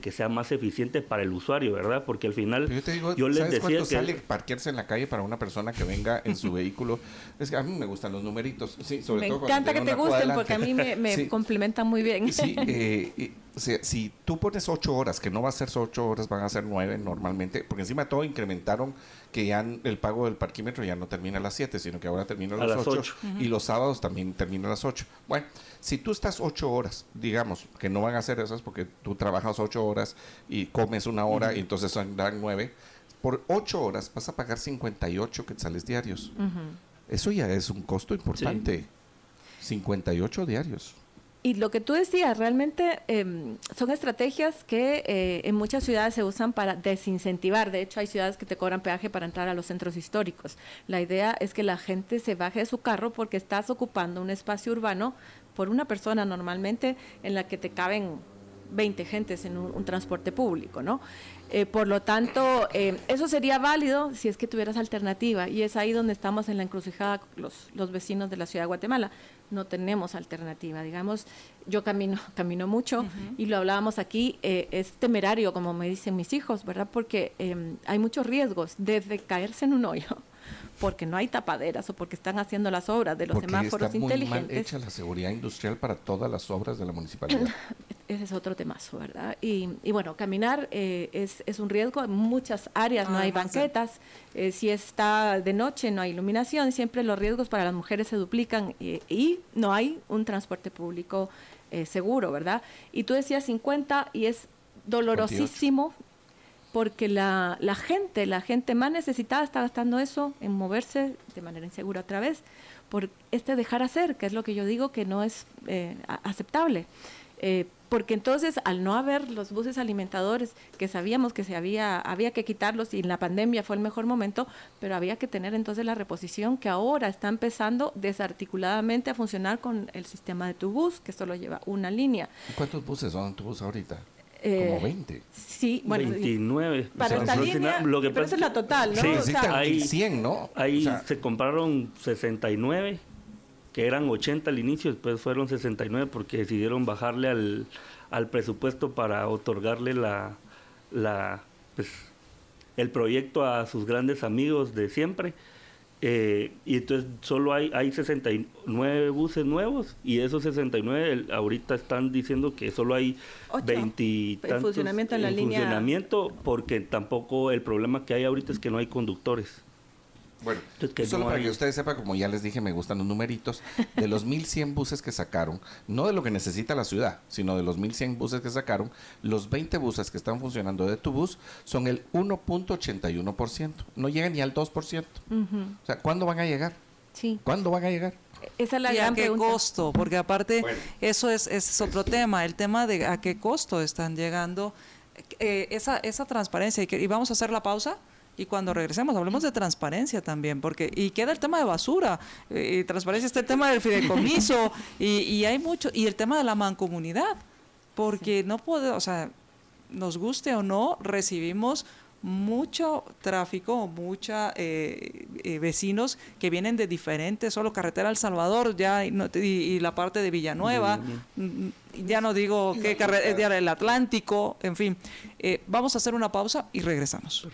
que sea más eficiente para el usuario, ¿verdad? Porque al final yo, les decía cuánto que sale parquearse en la calle para una persona que venga en su vehículo. Es que a mí me gustan los numeritos, sí, sobre me todo encanta que te gusten porque a mí me, complementan muy bien. Sí, eh, si, tú pones ocho horas, que no va a ser ocho horas, van a ser nueve normalmente, porque encima todo incrementaron que ya el pago del parquímetro ya no termina a las siete, sino que ahora termina a, las ocho, y los sábados también termina a las ocho. Bueno, si tú estás ocho horas, digamos, que no van a hacer esas porque tú trabajas ocho horas y comes una hora y entonces dan nueve, por ocho horas vas a pagar 58 quetzales diarios. Eso ya es un costo importante. 58 diarios. Y lo que tú decías, realmente em, son estrategias que eh, en muchas ciudades se usan para desincentivar. De hecho, hay ciudades que te cobran peaje para entrar a los centros históricos. La idea es que la gente se baje de su carro porque estás ocupando un espacio urbano por una persona normalmente en la que te caben 20 gentes en un, transporte público, ¿no? Eh, por lo tanto, eh, eso sería válido si es que tuvieras alternativa y es ahí donde estamos en la encrucijada los, los vecinos de la ciudad de Guatemala. No tenemos alternativa, digamos, yo camino, camino mucho y lo hablábamos aquí, eh, es temerario, como me dicen mis hijos, ¿verdad? Porque hay muchos riesgos, desde caerse en un hoyo, porque no hay tapaderas o porque están haciendo las obras de los semáforos está muy inteligentes. Mal hecha la seguridad industrial para todas las obras de la municipalidad. Ese es otro temazo, ¿verdad? Y, bueno, caminar eh, es, es, un riesgo. En muchas áreas no hay banquetas. Eh, si está de noche no hay iluminación. Siempre los riesgos para las mujeres se duplican y no hay un transporte público eh, seguro, ¿verdad? Y tú decías 50 y es dolorosísimo porque la, la, gente, la gente más necesitada está gastando eso en moverse de manera insegura otra vez, por este dejar hacer, que es lo que yo digo que no es eh, aceptable. Eh, porque entonces al no haber los buses alimentadores que sabíamos que se había había que quitarlos y en la pandemia fue el mejor momento, pero había que tener entonces la reposición que ahora está empezando desarticuladamente a funcionar con el sistema de tu bus, que solo lleva una línea. ¿Cuántos buses son tu bus ahorita? Como 20. Eh, sí, bueno. 29. Para esta línea, lo que pero esa es la total, ¿no? Sí, o sea, hay 100, ¿no? Ahí se compraron 69, que eran 80 al inicio, después fueron 69 porque decidieron bajarle al, al presupuesto para otorgarle la, la pues, el proyecto a sus grandes amigos de siempre. Eh, y entonces solo hay, hay 69 buses nuevos y de esos 69 ahorita están diciendo que solo hay 20 tantos funcionamiento en, la funcionamiento porque tampoco el problema que hay ahorita es que no hay conductores. Bueno, solo para que ustedes sepan, como ya les dije, me gustan los numeritos, de los 1100 buses que sacaron, no de lo que necesita la ciudad, sino de los 1100 buses que sacaron, los 20 buses que están funcionando de tu bus son el 1.81%, no llegan ni al 2%. O sea, ¿cuándo van a llegar? Sí. ¿Cuándo van a llegar? Esa es la ¿Y gran a qué pregunta. costo? Porque aparte, eso es, ese es otro tema, el tema de a qué costo están llegando eh, esa, esa transparencia. Y, que- y vamos a hacer la pausa. Y cuando regresemos, hablemos de transparencia también, porque y queda el tema de basura, eh, y transparencia está el tema del fideicomiso, y, y hay mucho, y el tema de la mancomunidad, porque no puede, o sea, nos guste o no, recibimos mucho tráfico, mucha eh, eh, vecinos que vienen de diferentes, solo carretera El Salvador, ya y, no- y- y la parte de Villanueva, mm, ya no digo qué carretera, el Atlántico, en fin. Eh, vamos a hacer una pausa y regresamos.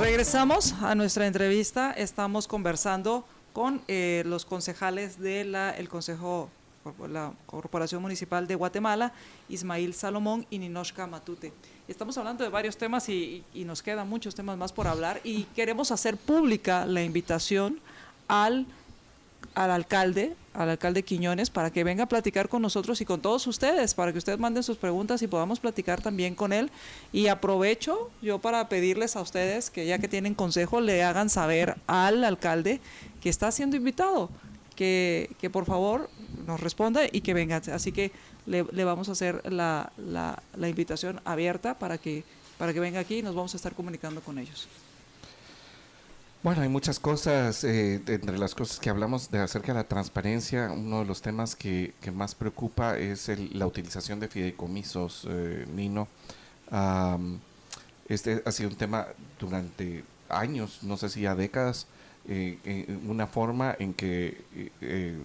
Regresamos a nuestra entrevista. Estamos conversando con eh, los concejales del el Consejo, la Corporación Municipal de Guatemala, Ismail Salomón y Ninoshka Matute. Estamos hablando de varios temas y, y nos quedan muchos temas más por hablar y queremos hacer pública la invitación al al alcalde, al alcalde Quiñones, para que venga a platicar con nosotros y con todos ustedes, para que ustedes manden sus preguntas y podamos platicar también con él. Y aprovecho yo para pedirles a ustedes que ya que tienen consejo, le hagan saber al alcalde que está siendo invitado, que, que por favor nos responda y que venga. Así que le, vamos a hacer la, la, la invitación abierta para que, para que venga aquí y nos vamos a estar comunicando con ellos. Bueno, hay muchas cosas, eh, entre las cosas que hablamos de acerca de la transparencia, uno de los temas que, que más preocupa es el- la utilización de fideicomisos, eh, Nino. Este ha sido un tema durante años, no sé si ya décadas, eh, eh, una forma en que eh, eh,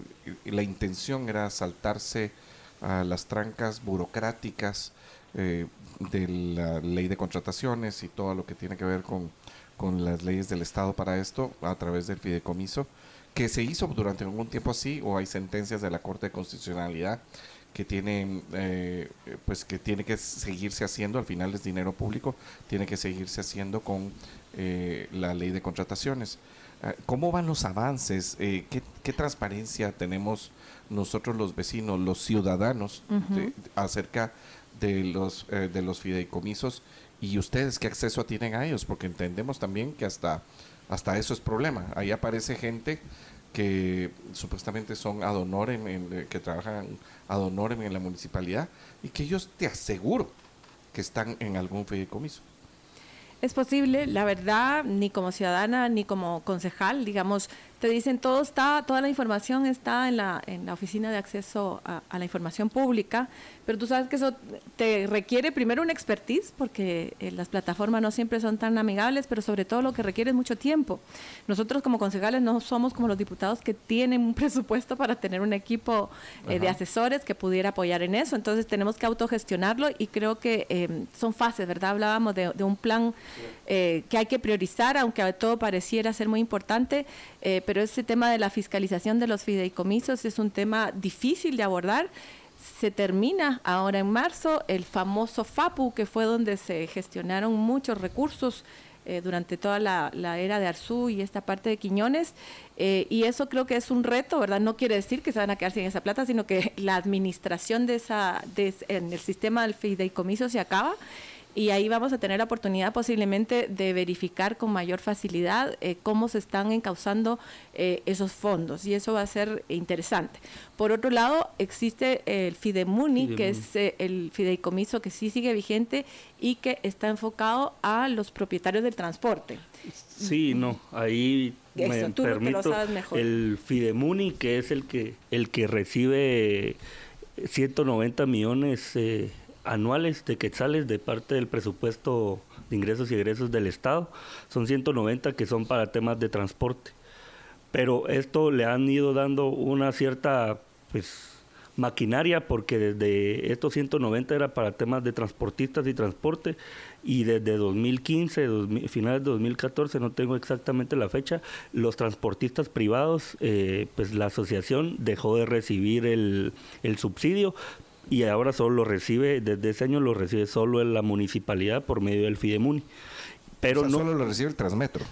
la intención era saltarse a las trancas burocráticas eh, de la ley de contrataciones y todo lo que tiene que ver con, con las leyes del Estado para esto a través del fideicomiso, que se hizo durante algún tiempo así, o hay sentencias de la Corte de Constitucionalidad que tienen, eh, pues que tiene que seguirse haciendo, al final es dinero público, tiene que seguirse haciendo con la ley de contrataciones. Ah, ¿Cómo van los avances? Eh, ¿qué, qué transparencia tenemos nosotros los vecinos, los ciudadanos, de- acerca de los, eh, de los fideicomisos? ¿Y ustedes qué acceso tienen a ellos? Porque entendemos también que hasta, hasta eso es problema. Ahí aparece gente que supuestamente son ad honorem, en- eh, que trabajan ad honorem en la municipalidad y que ellos te aseguro que están en algún fideicomiso. Es posible, la verdad, ni como ciudadana ni como concejal, digamos, te dicen todo está, toda la información está en la, en la oficina de acceso a, a la información pública, pero tú sabes que eso te requiere primero una expertise, porque eh, las plataformas no siempre son tan amigables, pero sobre todo lo que requiere es mucho tiempo. Nosotros como concejales no somos como los diputados que tienen un presupuesto para tener un equipo eh, de asesores que pudiera apoyar en eso, entonces tenemos que autogestionarlo y creo que eh, son fases, ¿verdad? Hablábamos de, de un plan eh, que hay que priorizar, aunque a todo pareciera ser muy importante, pero ese tema de la fiscalización de los fideicomisos es un tema difícil de abordar. Se termina ahora en marzo el famoso FAPU, que fue donde se gestionaron muchos recursos eh, durante toda la, era de Arzú y esta parte de Quiñones. eh, y eso creo que es un reto, ¿verdad? No quiere decir que se van a quedar sin esa plata, sino que la administración de esa, de, en el sistema del fideicomiso se acaba y ahí vamos a tener la oportunidad posiblemente de verificar con mayor facilidad eh, cómo se están encauzando eh, esos fondos y eso va a ser interesante. Por otro lado, existe el Fidemuni, que es eh, el fideicomiso que sí sigue vigente y que está enfocado a los propietarios del transporte. Sí, no, ahí Eso, me tú lo- permito sabes mejor. el Fidemuni que es el que el que recibe 190 millones eh, anuales de quetzales de parte del presupuesto de ingresos y egresos del Estado. Son 190 que son para temas de transporte. Pero esto le han ido dando una cierta pues maquinaria porque desde estos 190 era para temas de transportistas y transporte y desde 2015, 2000, finales de 2014, no tengo exactamente la fecha, los transportistas privados, eh, pues la asociación dejó de recibir el, el subsidio y ahora solo lo recibe, desde ese año lo recibe solo en la municipalidad por medio del Fidemuni. Pero O sea, no, solo lo recibe el Transmetro.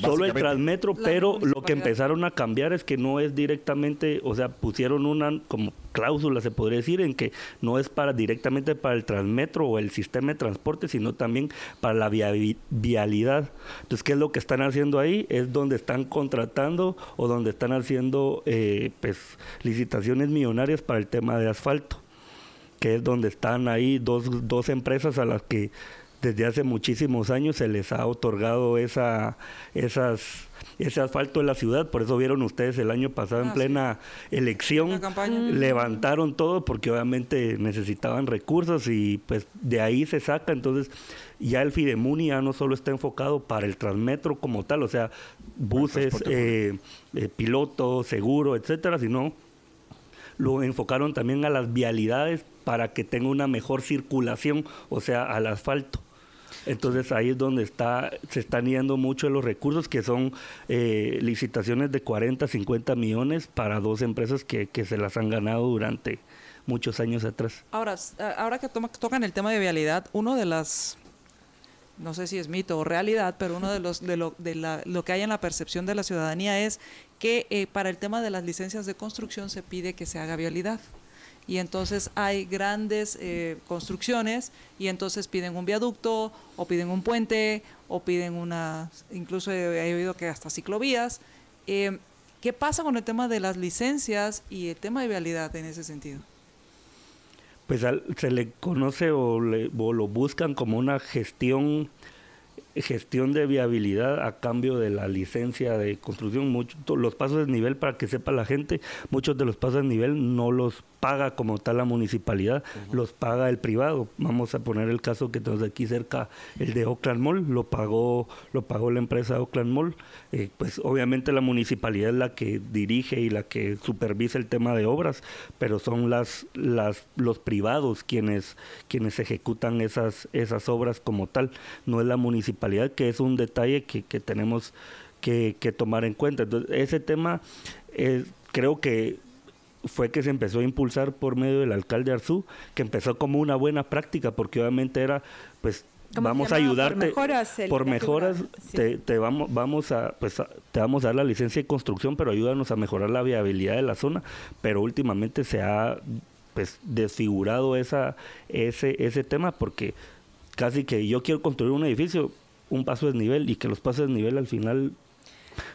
Solo el Transmetro, pero lo que empezaron a cambiar es que no es directamente, o sea, pusieron una como cláusula, se podría decir, en que no es para directamente para el Transmetro o el sistema de transporte, sino también para la vialidad. Entonces, ¿qué es lo que están haciendo ahí? Es donde están contratando o donde están haciendo eh, pues, licitaciones millonarias para el tema de asfalto, que es donde están ahí dos, dos empresas a las que desde hace muchísimos años se les ha otorgado esa, esas, ese asfalto en la ciudad. Por eso vieron ustedes el año pasado en ah, plena elección, levantaron todo porque obviamente necesitaban recursos y pues de ahí se saca. Entonces ya el Fidemuni ya no solo está enfocado para el Transmetro como tal, o sea, buses, eh, eh, piloto, seguro, etcétera, sino lo enfocaron también a las vialidades para que tenga una mejor circulación, o sea, al asfalto. Entonces ahí es donde está, se están yendo mucho los recursos, que son eh, licitaciones de 40, 50 millones para dos empresas que, que se las han ganado durante muchos años atrás. Ahora, ahora que tocan el tema de vialidad, uno de las no sé si es mito o realidad, pero uno de los de lo, de la, lo que hay en la percepción de la ciudadanía es que eh, para el tema de las licencias de construcción se pide que se haga vialidad y entonces hay grandes eh, construcciones y entonces piden un viaducto o piden un puente o piden una, incluso he, oído que hasta ciclovías. Eh, ¿Qué pasa con el tema de las licencias y el tema de vialidad en ese sentido? Pues se le conoce o, o lo buscan como una gestión gestión de viabilidad a cambio de la licencia de construcción. Muchos, los pasos de nivel, para que sepa la gente, muchos de los pasos de nivel no los paga como tal la municipalidad, los paga el privado. Vamos a poner el caso que tenemos aquí cerca, el de Oakland Mall, lo pagó, lo pagó la empresa Oakland Mall. Eh, pues obviamente la municipalidad es la que dirige y la que supervisa el tema de obras, pero son las, las, los privados quienes, quienes ejecutan esas, esas obras como tal, no es la municipalidad, que es un detalle que, que tenemos que, que, tomar en cuenta. Entonces, ese tema eh, creo que fue que se empezó a impulsar por medio del alcalde Arzú, que empezó como una buena práctica, porque obviamente era, pues, vamos a ayudarte por mejoras, te, vamos vamos a pues te vamos a dar la licencia de construcción pero ayúdanos a mejorar la viabilidad de la zona pero últimamente se ha pues desfigurado esa ese ese tema porque casi que yo quiero construir un edificio un paso de nivel y que los pasos de nivel al final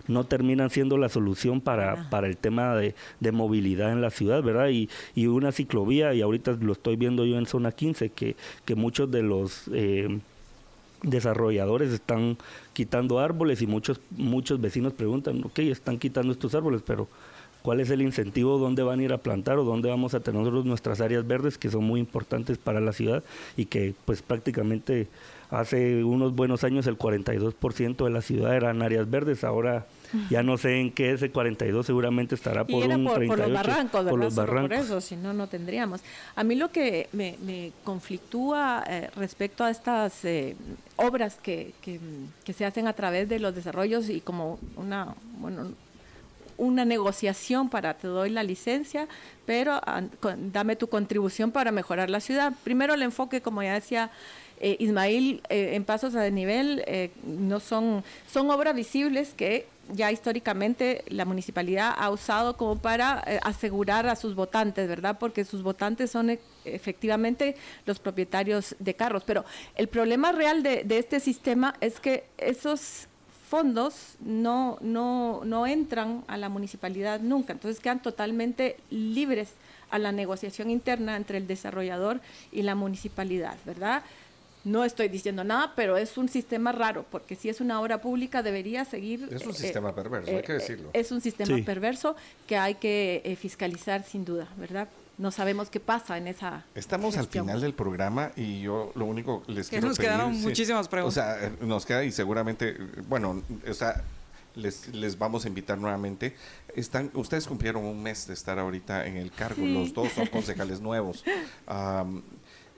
no terminan siendo la solución para, para el tema de, movilidad en la ciudad, ¿verdad? Y, y una ciclovía, y ahorita lo estoy viendo yo en zona 15, que, que muchos de los... Eh, desarrolladores están quitando árboles y muchos muchos vecinos preguntan, ok, están quitando estos árboles, pero ¿cuál es el incentivo? ¿Dónde van a ir a plantar o dónde vamos a tener nuestras áreas verdes que son muy importantes para la ciudad y que pues prácticamente Hace unos buenos años el 42% de la ciudad eran áreas verdes, ahora ya no sé en qué ese 42 seguramente estará por un por, 38, por los barrancos, por los barrancos. Por eso, si no, no tendríamos. A mí lo que me, me conflictúa eh, respecto a estas eh, obras que, que, que, se hacen a través de los desarrollos y como una, bueno, una negociación para te doy la licencia, pero dame tu contribución para mejorar la ciudad. Primero el enfoque, como ya decía eh, Ismail, eh, en pasos a nivel, eh, no son, son obras visibles que ya históricamente la municipalidad ha usado como para asegurar a sus votantes, ¿verdad? Porque sus votantes son efectivamente los propietarios de carros. Pero el problema real de, de este sistema es que esos fondos no, no, no entran a la municipalidad nunca, entonces quedan totalmente libres a la negociación interna entre el desarrollador y la municipalidad, ¿verdad? No estoy diciendo nada, pero es un sistema raro, porque si es una obra pública debería seguir... Es un eh, sistema perverso, hay que eh, decirlo. Es un sistema perverso que hay que eh, fiscalizar sin duda, ¿verdad? No sabemos qué pasa en esa. Estamos al final del programa y yo lo único les que quiero nos quedaron muchísimas preguntas. O sea, nos queda y seguramente, bueno, o sea, les, les vamos a invitar nuevamente. Están, ustedes cumplieron un mes de estar ahorita en el cargo, los dos son concejales nuevos.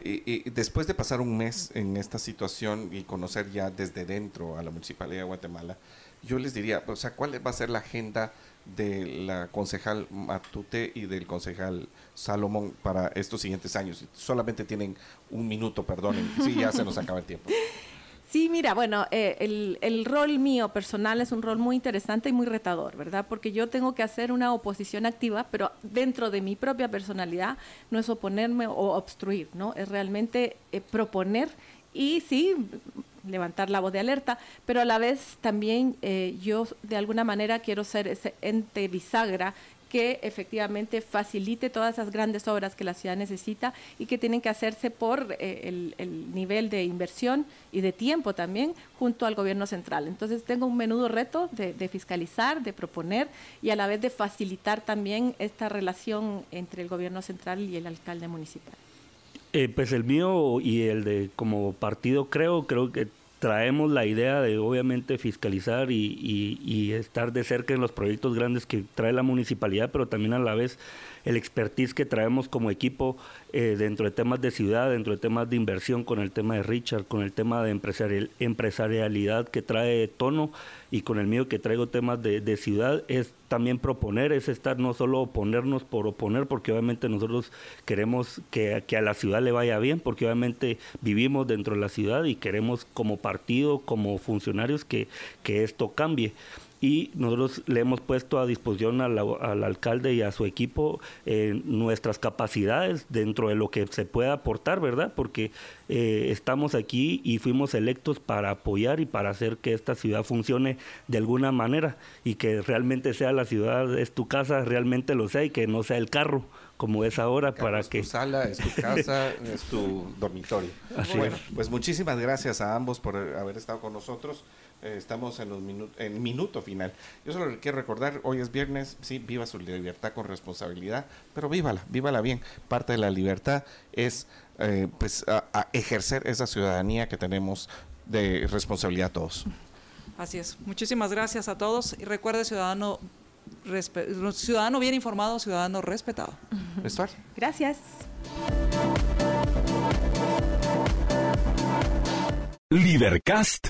Y, después de pasar un mes en esta situación y conocer ya desde dentro a la Municipalidad de Guatemala, yo les diría, o sea, ¿cuál va a ser la agenda de la concejal Matute y del concejal Salomón para estos siguientes años? Solamente tienen un minuto, perdonen, sí, ya se nos acaba el tiempo. Sí, mira, bueno, eh, el, el, rol mío personal es un rol muy interesante y muy retador, ¿verdad? Porque yo tengo que hacer una oposición activa, pero dentro de mi propia personalidad no es oponerme o obstruir, ¿no? Es realmente eh, proponer y sí, levantar la voz de alerta, pero a la vez también eh, yo de alguna manera quiero ser ese ente bisagra que efectivamente facilite todas esas grandes obras que la ciudad necesita y que tienen que hacerse por eh, el, nivel de inversión y de tiempo también junto al gobierno central. Entonces tengo un menudo reto de, fiscalizar, de proponer y a la vez de facilitar también esta relación entre el gobierno central y el alcalde municipal. Eh, pues el mío y el de como partido creo, creo que traemos la idea de obviamente fiscalizar y, estar de cerca en los proyectos grandes que trae la municipalidad, pero también a la vez el expertise que traemos como equipo eh, dentro de temas de ciudad, dentro de temas de inversión, con el tema de Richard, con el tema de empresarialidad que trae tono y con el mío que traigo temas de, ciudad, es también proponer, es estar no solo oponernos por oponer, porque obviamente nosotros queremos que, que a la ciudad le vaya bien, porque obviamente vivimos dentro de la ciudad y queremos como partido, como funcionarios que, que esto cambie y nosotros le hemos puesto a disposición al, alcalde y a su equipo eh, nuestras capacidades dentro de lo que se pueda aportar, ¿verdad? Porque eh, estamos aquí y fuimos electos para apoyar y para hacer que esta ciudad funcione de alguna manera y que realmente sea la ciudad, es tu casa, realmente lo sea y que no sea el carro como es ahora para es que... tu sala, es tu casa, es tu dormitorio. bueno, pues muchísimas gracias a ambos por haber estado con nosotros. Eh, estamos en los en minuto final. Yo solo quiero recordar, hoy es viernes, sí, viva su libertad con responsabilidad, pero vívala, vívala bien. Parte de la libertad es eh, pues a, ejercer esa ciudadanía que tenemos de responsabilidad todos. Así es. Muchísimas gracias a todos y recuerde ciudadano ciudadano bien informado, ciudadano respetado. Gracias. Libercast